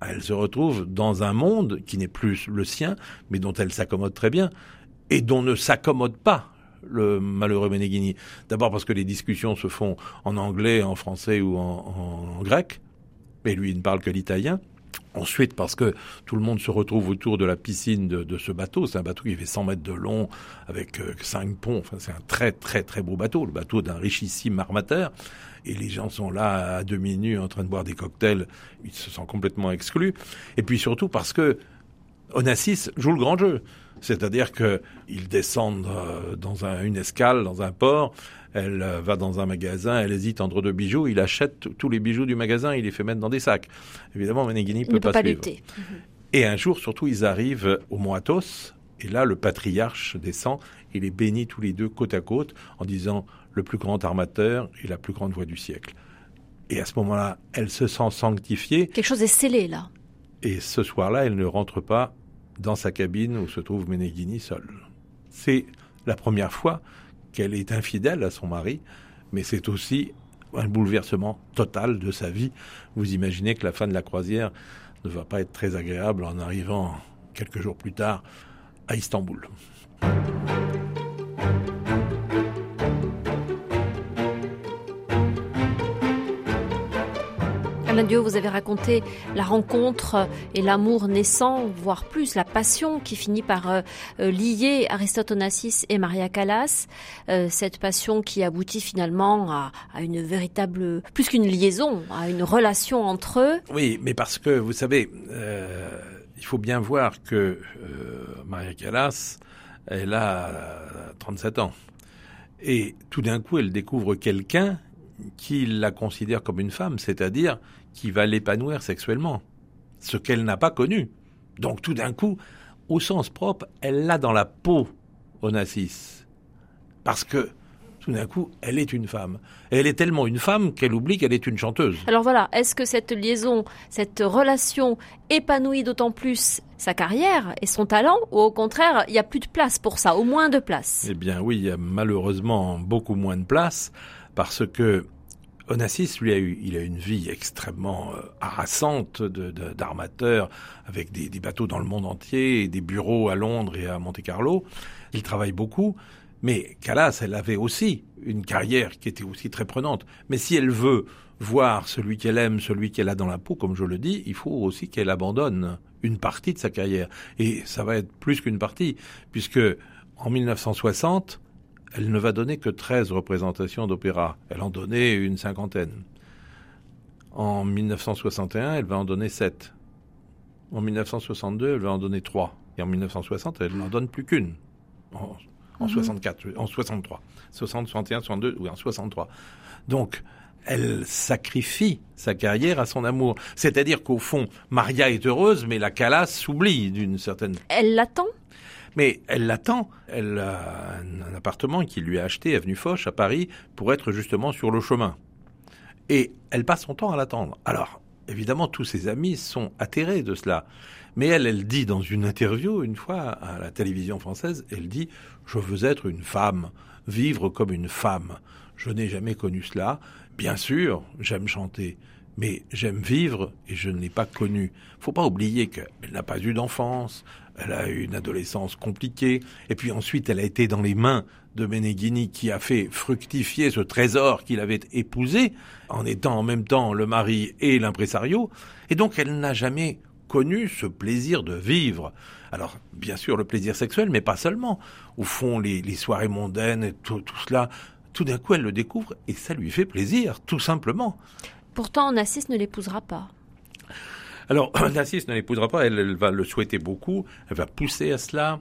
elle se retrouve dans un monde qui n'est plus le sien, mais dont elle s'accommode très bien, et dont ne s'accommode pas le malheureux Meneghini. D'abord parce que les discussions se font en anglais, en français ou en, grec, mais lui il ne parle que l'italien. Ensuite, parce que tout le monde se retrouve autour de la piscine de, ce bateau. C'est un bateau qui fait 100 mètres de long, avec euh, cinq ponts. Enfin, c'est un très, très, très beau bateau. Le bateau d'un richissime armateur et les gens sont là à demi nus en train de boire des cocktails, ils se sentent complètement exclus. Et puis surtout parce que Onassis joue le grand jeu. C'est-à-dire qu'ils descendent euh, dans une escale, dans un port, elle euh, va dans un magasin, elle hésite entre deux bijoux, il achète tous les bijoux du magasin, il les fait mettre dans des sacs. Évidemment, Meneghini ne peut, pas, suivre. Lutter. Et un jour, surtout, ils arrivent au Mont Athos, et là, le patriarche descend, il les bénit tous les deux côte à côte en disant le plus grand armateur et la plus grande voix du siècle. Et à ce moment-là, elle se sent sanctifiée. Quelque chose est scellé là. Et ce soir-là, elle ne rentre pas dans sa cabine où se trouve Meneghini seul. C'est la première fois qu'elle est infidèle à son mari, mais c'est aussi un bouleversement total de sa vie. Vous imaginez que la fin de la croisière ne va pas être très agréable en arrivant quelques jours plus tard à Istanbul. Alain Dieu, vous avez raconté la rencontre et l'amour naissant, voire plus, la passion qui finit par euh, euh, lier Aristote Onassis et Maria Callas. Euh, cette passion qui aboutit finalement à, une véritable, plus qu'une liaison, à une relation entre eux. Oui, mais parce que, vous savez, il faut bien voir que Maria Callas, elle a 37 ans. Et tout d'un coup, elle découvre quelqu'un qui la considère comme une femme, c'est-à-dire qui va l'épanouir sexuellement, ce qu'elle n'a pas connu. Donc tout d'un coup, au sens propre, elle l'a dans la peau, Onassis. Parce que tout d'un coup, elle est une femme. Et elle est tellement une femme qu'elle oublie qu'elle est une chanteuse. Alors voilà, est-ce que cette liaison, cette relation épanouit d'autant plus sa carrière et son talent, ou au contraire, il n'y a plus de place pour ça, au moins de place? Eh bien oui, il y a malheureusement beaucoup moins de place, parce que Onassis, lui, a eu, il a une vie extrêmement euh, harassante d'armateur, avec des, des, bateaux dans le monde entier, et des bureaux à Londres et à Monte-Carlo. Il travaille beaucoup, mais Callas, elle avait aussi une carrière qui était aussi très prenante. Mais si elle veut voir celui qu'elle aime, celui qu'elle a dans la peau, comme je le dis, il faut aussi qu'elle abandonne une partie de sa carrière. Et ça va être plus qu'une partie, puisque en 1960, elle ne va donner que 13 représentations d'opéra. Elle en donnait une cinquantaine. En 1961, elle va en donner 7. En 1962, elle va en donner 3. Et en 1960, elle n'en donne plus qu'une. En, 64, mhm. en 63. 60, 61, 62 ou en 63. Donc, elle sacrifie sa carrière à son amour. C'est-à-dire qu'au fond, Maria est heureuse, mais la Calas s'oublie d'une certaine... Elle l'attend? Mais elle l'attend. Elle a un appartement qu'il lui a acheté, avenue Foch, à Paris, pour être justement sur le chemin. Et elle passe son temps à l'attendre. Alors, évidemment, tous ses amis sont atterrés de cela. Mais elle, elle dit dans une interview, une fois, à la télévision française, elle dit « Je veux être une femme, vivre comme une femme. Je n'ai jamais connu cela. Bien sûr, j'aime chanter, mais j'aime vivre et je ne l'ai pas connu. Faut pas oublier qu'elle n'a pas eu d'enfance, elle a eu une adolescence compliquée, et puis ensuite elle a été dans les mains de Meneghini qui a fait fructifier ce trésor qu'il avait épousé, en étant en même temps le mari et l'impresario, et donc elle n'a jamais connu ce plaisir de vivre. Alors, bien sûr, le plaisir sexuel, mais pas seulement. Au fond, les, soirées mondaines et tout, cela, tout d'un coup, elle le découvre et ça lui fait plaisir, tout simplement. Pourtant, Nassis ne l'épousera pas. Alors, Nassis ne l'épousera pas, elle, va le souhaiter beaucoup, elle va pousser à cela.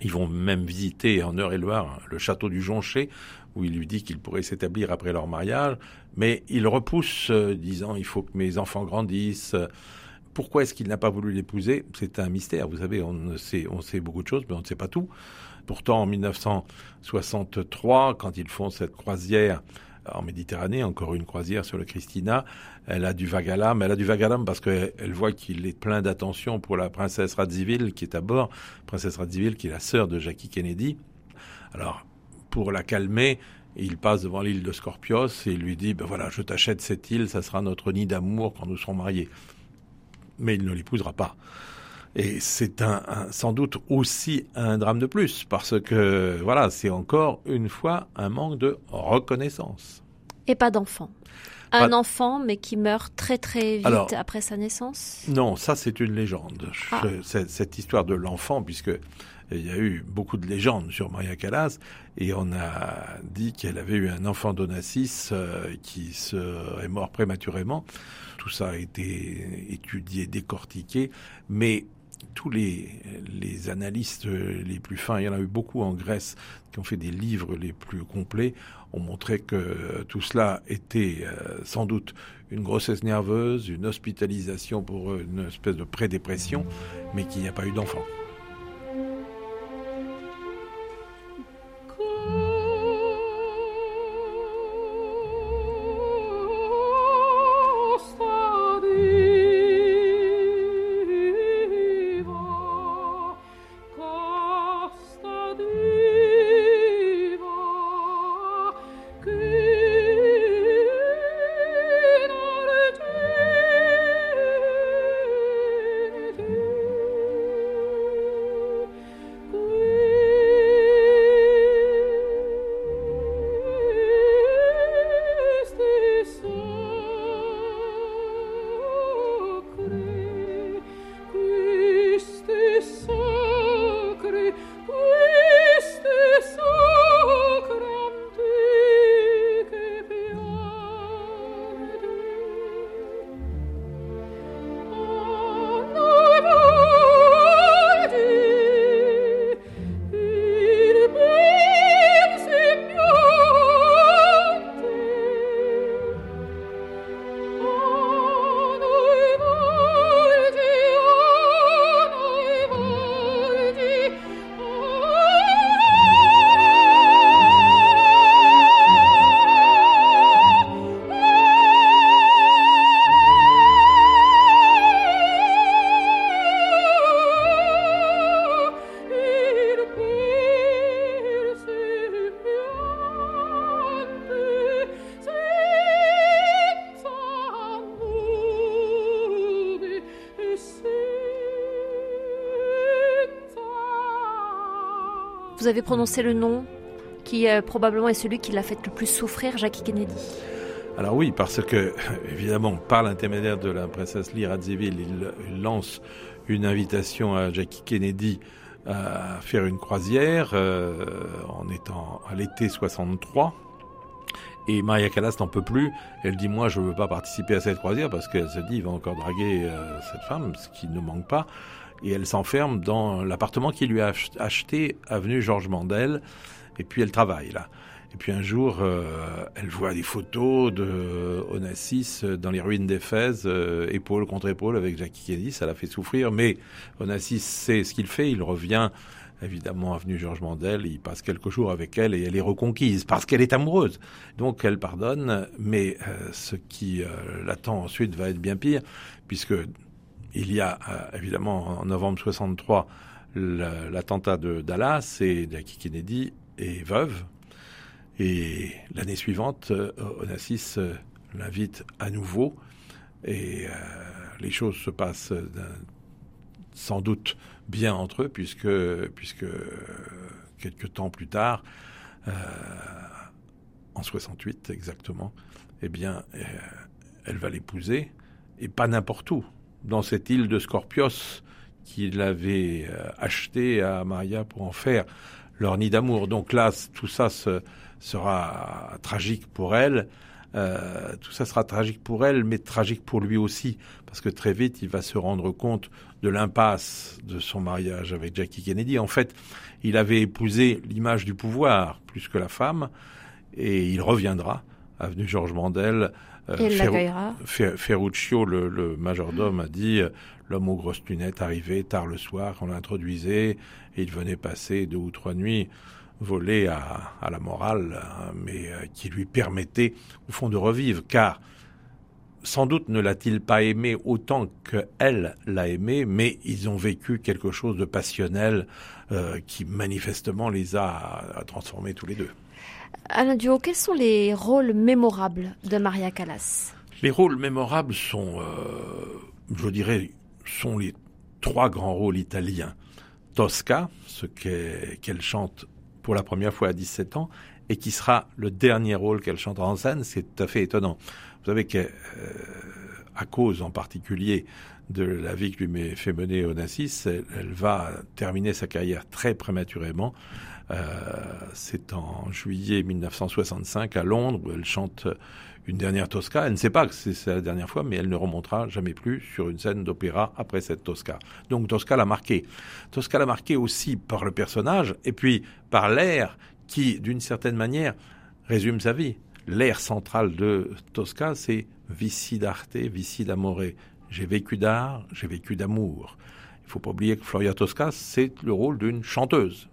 Ils vont même visiter en Eure-et-Loire le château du Jonché, où il lui dit qu'il pourrait s'établir après leur mariage, mais il repousse, euh, disant il faut que mes enfants grandissent. Pourquoi est-ce qu'il n'a pas voulu l'épouser? C'est un mystère. Vous savez, on sait, on sait beaucoup de choses, mais on ne sait pas tout. Pourtant, en 1963, quand ils font cette croisière en Méditerranée, encore une croisière sur le Christina, elle a du l'âme. Elle a du l'âme parce qu'elle voit qu'il est plein d'attention pour la princesse Radziwill qui est à bord. Princesse Radziwill qui est la sœur de Jackie Kennedy. Alors, pour la calmer, il passe devant l'île de Scorpios et lui dit, ben voilà, je t'achète cette île, ça sera notre nid d'amour quand nous serons mariés mais il ne l'épousera pas. Et c'est un, sans doute aussi un drame de plus, parce que voilà, c'est encore une fois un manque de reconnaissance. Et pas d'enfant. Un enfant, mais qui meurt très très vite après sa naissance? Non, ça c'est une légende. Ah. Cette histoire de l'enfant, puisque il y a eu beaucoup de légendes sur Maria Callas, et on a dit qu'elle avait eu un enfant d'Onassis euh, qui serait mort prématurément. Tout ça a été étudié, décortiqué, mais tous les, les analystes les plus fins, il y en a eu beaucoup en Grèce qui ont fait des livres les plus complets, ont montré que tout cela était euh, sans doute une grossesse nerveuse, une hospitalisation pour une espèce de prédépression, mais qu'il n'y a pas eu d'enfant. Prononcé le nom qui euh, probablement est celui qui l'a fait le plus souffrir, Jackie Kennedy. Alors oui, parce que, évidemment, par l'intermédiaire de la princesse Lee Radziwill, il, lance une invitation à Jackie Kennedy à faire une croisière euh, en étant à l'été 63. Et Maria Callas n'en peut plus. Elle dit moi je ne veux pas participer à cette croisière parce qu'elle se dit il va encore draguer euh, cette femme, ce qui ne manque pas et elle s'enferme dans l'appartement qu'il lui a acheté avenue Georges Mandel et puis elle travaille là. Et puis un jour, euh, elle voit des photos de Onassis dans les ruines d'Éphèse, euh, épaule contre épaule avec Jackie Kennedy. Ça la fait souffrir, mais Onassis sait ce qu'il fait. Il revient évidemment avenue Georges Mandel, il passe quelques jours avec elle et elle est reconquise parce qu'elle est amoureuse. Donc elle pardonne, mais euh, ce qui euh, l'attend ensuite va être bien pire, puisque il y a euh, évidemment en novembre 63 l'attentat de Dallas et Jackie Kennedy est veuve. Et l'année suivante, Onassis l'invite à nouveau et les choses se passent sans doute bien entre eux, puisque, puisque quelques temps plus tard, euh, en 68 exactement, eh bien, euh, elle va l'épouser, et pas n'importe où, dans cette île de Scorpios qu'il avait euh, acheté à Maria pour en faire leur nid d'amour. Donc là, tout ça sera tragique pour elle. Euh, tout ça sera tragique pour elle, mais tragique pour lui aussi, parce que très vite, il va se rendre compte de l'impasse de son mariage avec Jackie Kennedy. En fait, il avait épousé l'image du pouvoir plus que la femme, et il reviendra, avenue Georges Mandel. Euh, Ferruccio, le, majordome, a dit euh, l'homme aux grosses lunettes arrivait tard le soir, on l'introduisait, et il venait passer deux ou trois nuits volé à, la morale, hein, mais euh, qui lui permettait, au fond, de revivre, car sans doute ne l'a-t-il pas aimé autant qu'elle l'a aimé, mais ils ont vécu quelque chose de passionnel euh, qui manifestement les a, transformés tous les deux. Alain Duo, quels sont les rôles mémorables de Maria Callas? Les rôles mémorables sont, euh, je dirais, sont les trois grands rôles italiens. Tosca, ce qu'elle chante pour la première fois à 17 ans et qui sera le dernier rôle qu'elle chantera en scène. C'est tout à fait étonnant. Vous savez qu'à euh, cause en particulier de la vie que lui fait mener Onassis, elle, elle va terminer sa carrière très prématurément. Euh, c'est en juillet 1965 à Londres où elle chante une dernière Tosca. Elle ne sait pas que c'est la dernière fois, mais elle ne remontera jamais plus sur une scène d'opéra après cette Tosca. Donc Tosca l'a marqué. Tosca l'a marqué aussi par le personnage et puis par l'air qui, d'une certaine manière, résume sa vie. L'air central de Tosca, c'est Vici d'arte, vici d'amore. J'ai vécu d'art, j'ai vécu d'amour. Il ne faut pas oublier que Floria Tosca, c'est le rôle d'une chanteuse.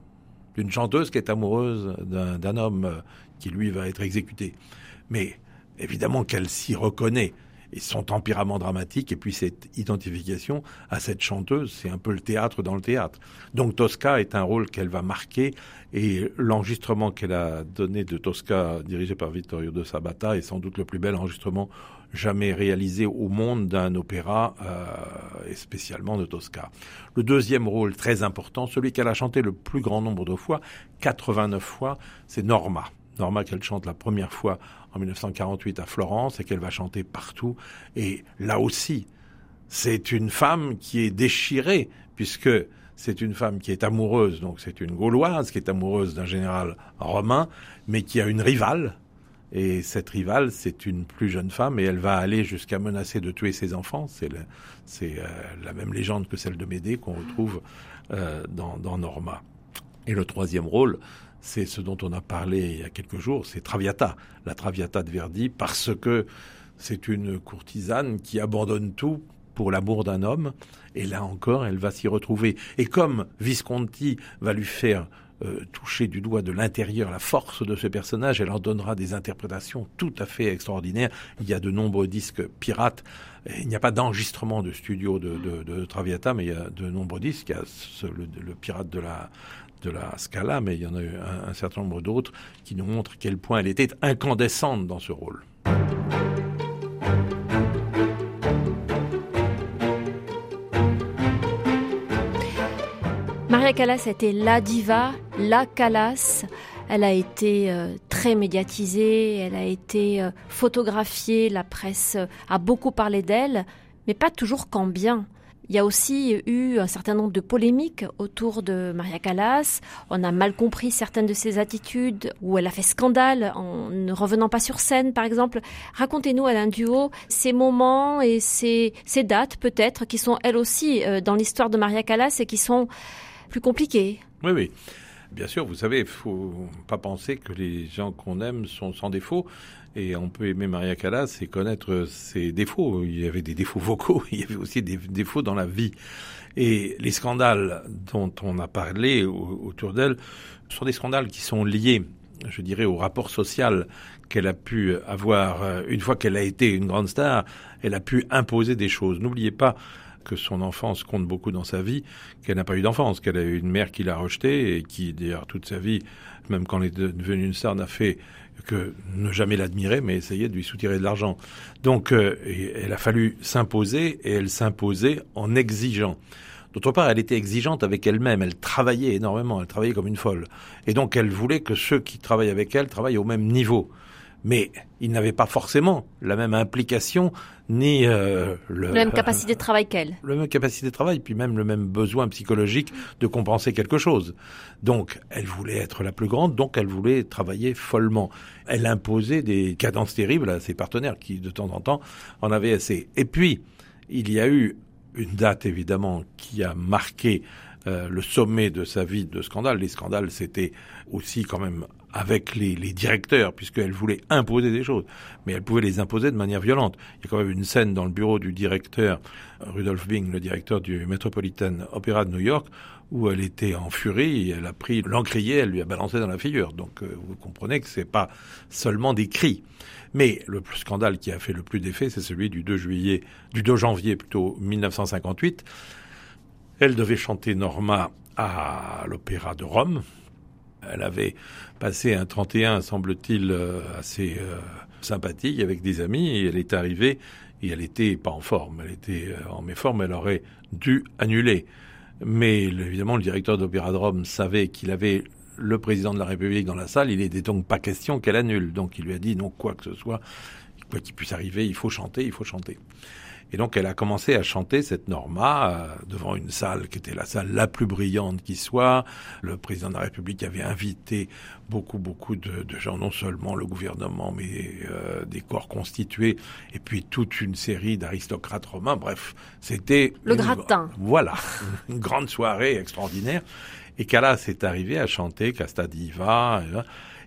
D'une chanteuse qui est amoureuse d'un homme qui, lui, va être exécuté. Mais évidemment qu'elle s'y reconnaît. Et son tempérament dramatique et puis cette identification à cette chanteuse, c'est un peu le théâtre dans le théâtre. Donc Tosca est un rôle qu'elle va marquer et l'enregistrement qu'elle a donné de Tosca, dirigé par Vittorio de Sabata, est sans doute le plus bel enregistrement jamais réalisé au monde d'un opéra, euh, et spécialement de Tosca. Le deuxième rôle très important, celui qu'elle a chanté le plus grand nombre de fois, 89 fois, c'est Norma. Norma qu'elle chante la première fois en 1948 à Florence et qu'elle va chanter partout. Et là aussi, c'est une femme qui est déchirée puisque c'est une femme qui est amoureuse, donc c'est une Gauloise qui est amoureuse d'un général romain, mais qui a une rivale. Et cette rivale, c'est une plus jeune femme et elle va aller jusqu'à menacer de tuer ses enfants. C'est euh, la même légende que celle de Médée qu'on retrouve euh, dans, dans Norma. Et le troisième rôle, c'est ce dont on a parlé il y a quelques jours, c'est Traviata, la Traviata de Verdi, parce que c'est une courtisane qui abandonne tout pour l'amour d'un homme, et là encore, elle va s'y retrouver. Et comme Visconti va lui faire euh, toucher du doigt de l'intérieur la force de ce personnage, elle en donnera des interprétations tout à fait extraordinaires. Il y a de nombreux disques pirates. Il n'y a pas d'enregistrement de studio de, Traviata, mais il y a de nombreux disques. Il y a le pirate de la de la Scala, mais il y en a eu un, certain nombre d'autres qui nous montrent quel point elle était incandescente dans ce rôle. Callas a été la diva, la Callas. Elle a été euh, très médiatisée, elle a été euh, photographiée, la presse euh, a beaucoup parlé d'elle, mais pas toujours qu'en bien. Il y a aussi eu un certain nombre de polémiques autour de Maria Callas. On a mal compris certaines de ses attitudes, où elle a fait scandale en ne revenant pas sur scène, par exemple. Racontez-nous, Alain Duo, ces moments et ces, dates, peut-être, qui sont elles aussi dans l'histoire de Maria Callas et qui sont plus compliquées. Oui, oui. Bien sûr, vous savez, il faut pas penser que les gens qu'on aime sont sans défaut. Et on peut aimer Maria Callas et connaître ses défauts. Il y avait des défauts vocaux, il y avait aussi des défauts dans la vie. Et les scandales dont on a parlé autour d'elle sont des scandales qui sont liés, je dirais, au rapport social qu'elle a pu avoir une fois qu'elle a été une grande star. Elle a pu imposer des choses. N'oubliez pas que son enfance compte beaucoup dans sa vie, qu'elle n'a pas eu d'enfance, qu'elle a eu une mère qui l'a rejetée et qui, d'ailleurs, toute sa vie, même quand elle est devenue une star, n'a fait que ne jamais l'admirer, mais essayer de lui soutirer de l'argent. Donc, euh, elle a fallu s'imposer et elle s'imposait en exigeant. D'autre part, elle était exigeante avec elle-même, elle travaillait énormément, elle travaillait comme une folle. Et donc, elle voulait que ceux qui travaillent avec elle travaillent au même niveau mais ils n'avaient pas forcément la même implication ni euh, le, la même capacité de travail qu'elle. La même capacité de travail, puis même le même besoin psychologique de compenser quelque chose. Donc, elle voulait être la plus grande, donc elle voulait travailler follement. Elle imposait des cadences terribles à ses partenaires qui, de temps en temps, en avaient assez. Et puis, il y a eu une date, évidemment, qui a marqué euh, le sommet de sa vie de scandale. Les scandales, c'était aussi quand même avec les, les directeurs, puisqu'elle voulait imposer des choses, mais elle pouvait les imposer de manière violente. Il y a quand même une scène dans le bureau du directeur, Rudolf Bing, le directeur du Metropolitan Opera de New York, où elle était en furie, elle a pris l'encrier, elle lui a balancé dans la figure. Donc euh, vous comprenez que c'est pas seulement des cris. Mais le scandale qui a fait le plus d'effet, c'est celui du 2 juillet, du 2 janvier plutôt 1958. Elle devait chanter Norma à l'Opéra de Rome, elle avait passé un 31, semble-t-il, euh, assez euh, sympathique avec des amis et elle est arrivée et elle était pas en forme. Elle était euh, en méforme, elle aurait dû annuler. Mais évidemment, le directeur d'Opéra de Rome savait qu'il avait le président de la République dans la salle. Il n'était donc pas question qu'elle annule. Donc il lui a dit non, quoi que ce soit, quoi qu'il puisse arriver, il faut chanter, il faut chanter. Et donc elle a commencé à chanter cette Norma euh, devant une salle qui était la salle la plus brillante qui soit. Le président de la République avait invité beaucoup, beaucoup de, de gens, non seulement le gouvernement, mais euh, des corps constitués, et puis toute une série d'aristocrates romains. Bref, c'était... Le gratin. Voilà, une grande soirée extraordinaire. Et Calas est arrivé à chanter Casta Diva.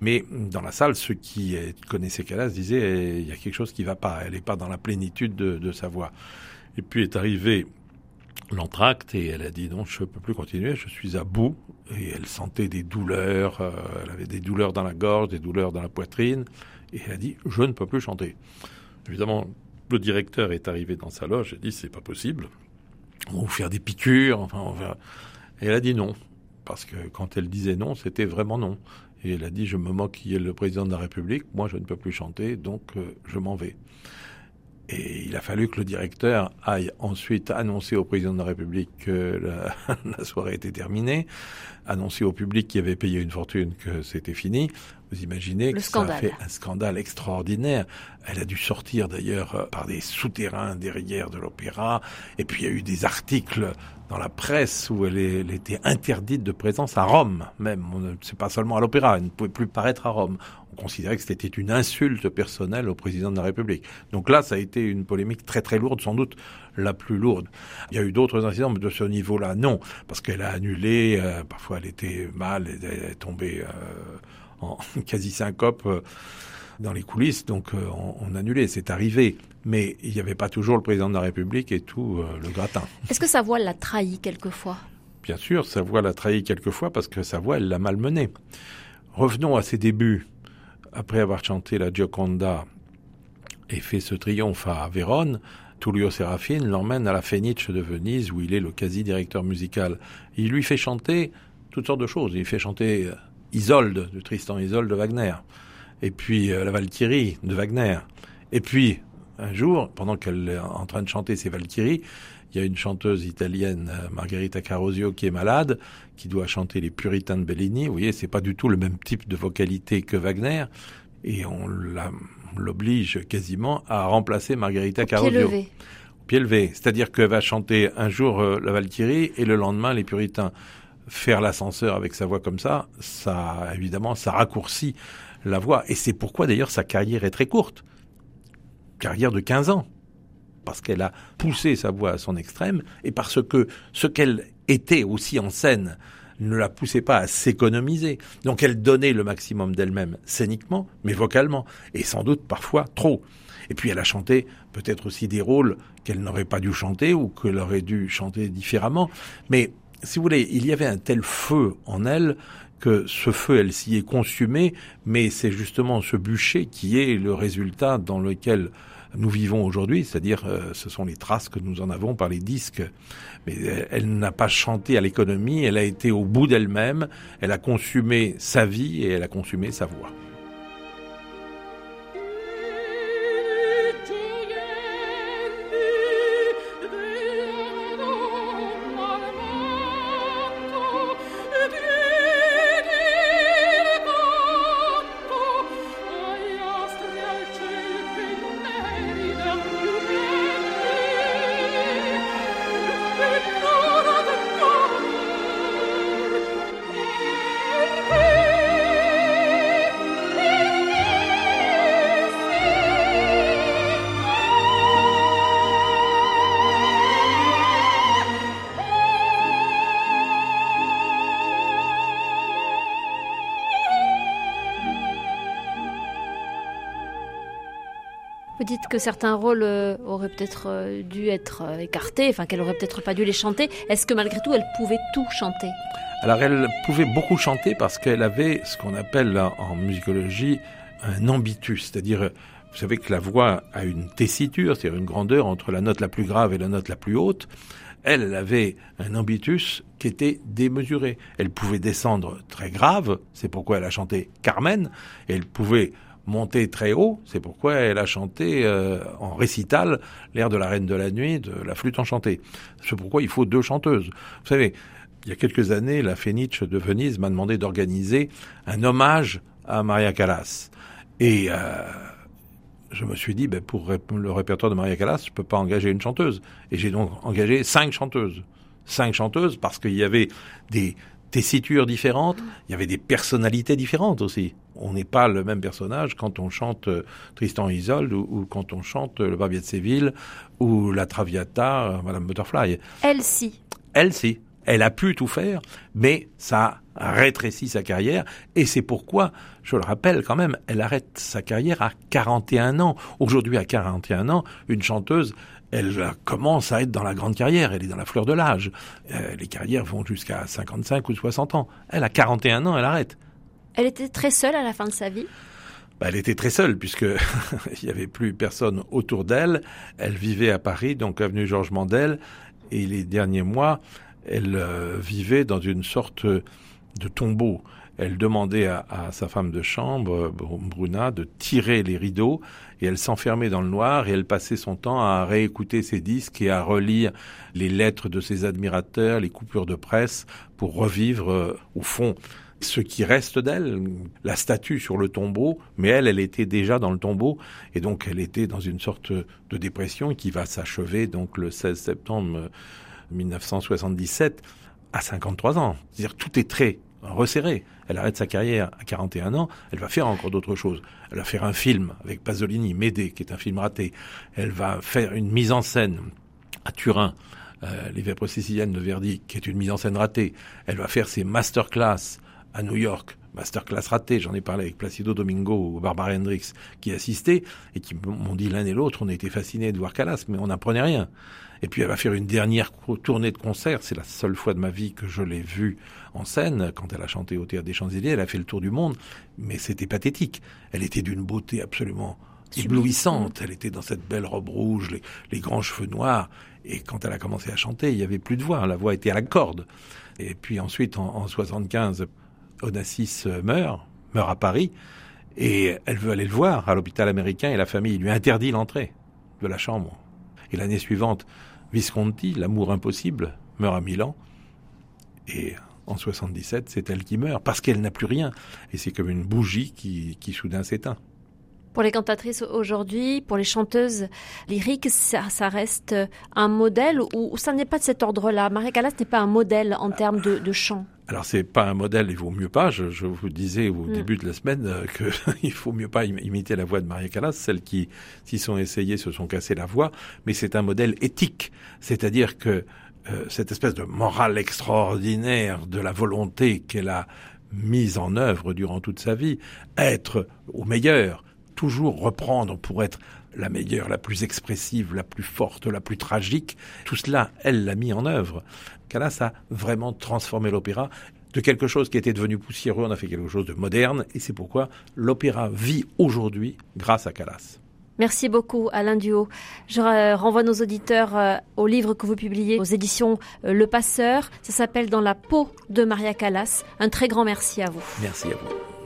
Mais dans la salle, ceux qui connaissaient Calas disaient eh, il y a quelque chose qui va pas. Elle n'est pas dans la plénitude de, sa voix. Et puis est arrivé l'entracte et elle a dit non, je ne peux plus continuer, je suis à bout. Et elle sentait des douleurs, euh, elle avait des douleurs dans la gorge, des douleurs dans la poitrine. Et elle a dit je ne peux plus chanter. Évidemment, le directeur est arrivé dans sa loge et dit c'est pas possible. On va vous faire des piqûres. Enfin. Et elle a dit non. Parce que quand elle disait non, c'était vraiment non. Et elle a dit, je me moque qui est le président de la République, moi je ne peux plus chanter, donc euh, je m'en vais. Et il a fallu que le directeur aille ensuite annoncer au président de la République que la, soirée était terminée, annoncer au public qui avait payé une fortune que c'était fini. Vous imaginez que ça a fait un scandale extraordinaire. Elle a dû sortir d'ailleurs euh, par des souterrains derrière de l'opéra. Et puis il y a eu des articles dans la presse où elle, était interdite de présence à Rome même. C'est pas seulement à l'opéra, elle ne pouvait plus paraître à Rome. On considérait que c'était une insulte personnelle au président de la République. Donc là, ça a été une polémique très très lourde, sans doute la plus lourde. Il y a eu d'autres incidents, mais de ce niveau-là, non, parce qu'elle a annulé. Euh, parfois, elle était mal, elle est tombée euh, en quasi syncope. Euh, dans les coulisses, donc euh, on, annulait, c'est arrivé. Mais il n'y avait pas toujours le président de la République et tout euh, le gratin. Est-ce que sa voix l'a trahi quelquefois? Bien sûr, sa voix l'a trahi quelquefois parce que sa voix, elle l'a malmenée. Revenons à ses débuts. Après avoir chanté la Gioconda et fait ce triomphe à Vérone, Tullio Serafine l'emmène à la Fenice de Venise où il est le quasi-directeur musical. Il lui fait chanter toutes sortes de choses. Il fait chanter Isolde, de Tristan Isolde de Wagner et puis euh, la Valkyrie de Wagner. Et puis, un jour, pendant qu'elle est en train de chanter ses Valkyries, il y a une chanteuse italienne, euh, Margherita Carosio, qui est malade, qui doit chanter les Puritains de Bellini. Vous voyez, c'est pas du tout le même type de vocalité que Wagner. Et on l'oblige quasiment à remplacer Margherita Carosio. Pied levé. Pied levé. C'est-à-dire qu'elle va chanter un jour euh, la Valkyrie et le lendemain les Puritains. Faire l'ascenseur avec sa voix comme ça, ça, évidemment, ça raccourcit la voix. Et c'est pourquoi d'ailleurs sa carrière est très courte. Carrière de 15 ans. Parce qu'elle a poussé sa voix à son extrême et parce que ce qu'elle était aussi en scène ne la poussait pas à s'économiser. Donc elle donnait le maximum d'elle-même scéniquement, mais vocalement, et sans doute parfois trop. Et puis elle a chanté peut-être aussi des rôles qu'elle n'aurait pas dû chanter ou qu'elle aurait dû chanter différemment. Mais si vous voulez, il y avait un tel feu en elle que ce feu, elle s'y est consumée, mais c'est justement ce bûcher qui est le résultat dans lequel nous vivons aujourd'hui, c'est-à-dire euh, ce sont les traces que nous en avons par les disques. Mais elle n'a pas chanté à l'économie, elle a été au bout d'elle-même, elle a consumé sa vie et elle a consumé sa voix. Vous dites que certains rôles euh, auraient peut-être euh, dû être euh, écartés, enfin qu'elle aurait peut-être pas dû les chanter. Est-ce que malgré tout, elle pouvait tout chanter? Alors elle pouvait beaucoup chanter parce qu'elle avait ce qu'on appelle en musicologie un ambitus, c'est-à-dire vous savez que la voix a une tessiture, c'est-à-dire une grandeur entre la note la plus grave et la note la plus haute. Elle, elle avait un ambitus qui était démesuré. Elle pouvait descendre très grave, c'est pourquoi elle a chanté Carmen, et elle pouvait monter très haut. C'est pourquoi elle a chanté euh, en récital l'air de la Reine de la Nuit, de la flûte enchantée. C'est pourquoi il faut deux chanteuses. Vous savez, il y a quelques années, la Fenice de Venise m'a demandé d'organiser un hommage à Maria Callas. Et euh, je me suis dit, ben, pour le répertoire de Maria Callas, je peux pas engager une chanteuse. Et j'ai donc engagé cinq chanteuses. Cinq chanteuses parce qu'il y avait des tessitures différentes, il y avait des personnalités différentes aussi on n'est pas le même personnage quand on chante euh, Tristan Isolde ou, quand on chante Le Barbier de Séville ou La Traviata, euh, Madame Butterfly. Elle si. Elle si. Elle a pu tout faire, mais ça a rétréci sa carrière et c'est pourquoi, je le rappelle quand même, elle arrête sa carrière à 41 ans. Aujourd'hui, à 41 ans, une chanteuse, elle commence à être dans la grande carrière, elle est dans la fleur de l'âge. Euh, les carrières vont jusqu'à 55 ou 60 ans. Elle a 41 ans, elle arrête. Elle était très seule à la fin de sa vie bah, elle était très seule puisque il n'y avait plus personne autour d'elle. Elle vivait à Paris, donc avenue Georges Mandel, et les derniers mois, elle euh, vivait dans une sorte de tombeau. Elle demandait à, sa femme de chambre, Bruna, de tirer les rideaux et elle s'enfermait dans le noir et elle passait son temps à réécouter ses disques et à relire les lettres de ses admirateurs, les coupures de presse pour revivre euh, au fond ce qui reste d'elle, la statue sur le tombeau, mais elle, elle était déjà dans le tombeau, et donc elle était dans une sorte de dépression qui va s'achever donc le 16 septembre 1977 à 53 ans. C'est-à-dire tout est très resserré. Elle arrête sa carrière à 41 ans, elle va faire encore d'autres choses. Elle va faire un film avec Pasolini, Médée, qui est un film raté. Elle va faire une mise en scène à Turin, euh, Les Vêpres siciliennes de Verdi, qui est une mise en scène ratée. Elle va faire ses masterclass à New York, masterclass raté, j'en ai parlé avec Placido Domingo ou Barbara Hendricks qui assistaient et qui m'ont dit l'un et l'autre, on était fascinés de voir Callas, mais on n'apprenait rien. Et puis elle va faire une dernière tournée de concert, c'est la seule fois de ma vie que je l'ai vue en scène, quand elle a chanté au Théâtre des Champs-Élysées, elle a fait le tour du monde, mais c'était pathétique. Elle était d'une beauté absolument éblouissante, elle était dans cette belle robe rouge, les, les grands cheveux noirs, et quand elle a commencé à chanter, il y avait plus de voix, la voix était à la corde. Et puis ensuite, en, en 75, Onassis meurt, meurt à Paris, et elle veut aller le voir à l'hôpital américain et la famille lui interdit l'entrée de la chambre. Et l'année suivante, Visconti, l'amour impossible, meurt à Milan. Et en 77, c'est elle qui meurt, parce qu'elle n'a plus rien. Et c'est comme une bougie qui, qui soudain s'éteint. Pour les cantatrices aujourd'hui, pour les chanteuses lyriques, ça, reste un modèle ou, ça n'est pas de cet ordre-là? Marie Callas n'est pas un modèle en termes de, de chant alors c'est pas un modèle, il vaut mieux pas. Je, vous disais au mm. début de la semaine euh, qu'il faut mieux pas imiter la voix de Maria Callas. Celles qui s'y sont essayées se sont cassées la voix, mais c'est un modèle éthique, c'est-à-dire que euh, cette espèce de morale extraordinaire de la volonté qu'elle a mise en œuvre durant toute sa vie, être au meilleur, toujours reprendre pour être la meilleure, la plus expressive, la plus forte, la plus tragique. Tout cela, elle l'a mis en œuvre. Calas a vraiment transformé l'opéra de quelque chose qui était devenu poussiéreux, on a fait quelque chose de moderne, et c'est pourquoi l'opéra vit aujourd'hui grâce à Calas. Merci beaucoup Alain Duo. Je renvoie nos auditeurs euh, au livre que vous publiez aux éditions euh, Le Passeur. Ça s'appelle Dans la peau de Maria Callas. Un très grand merci à vous. Merci à vous.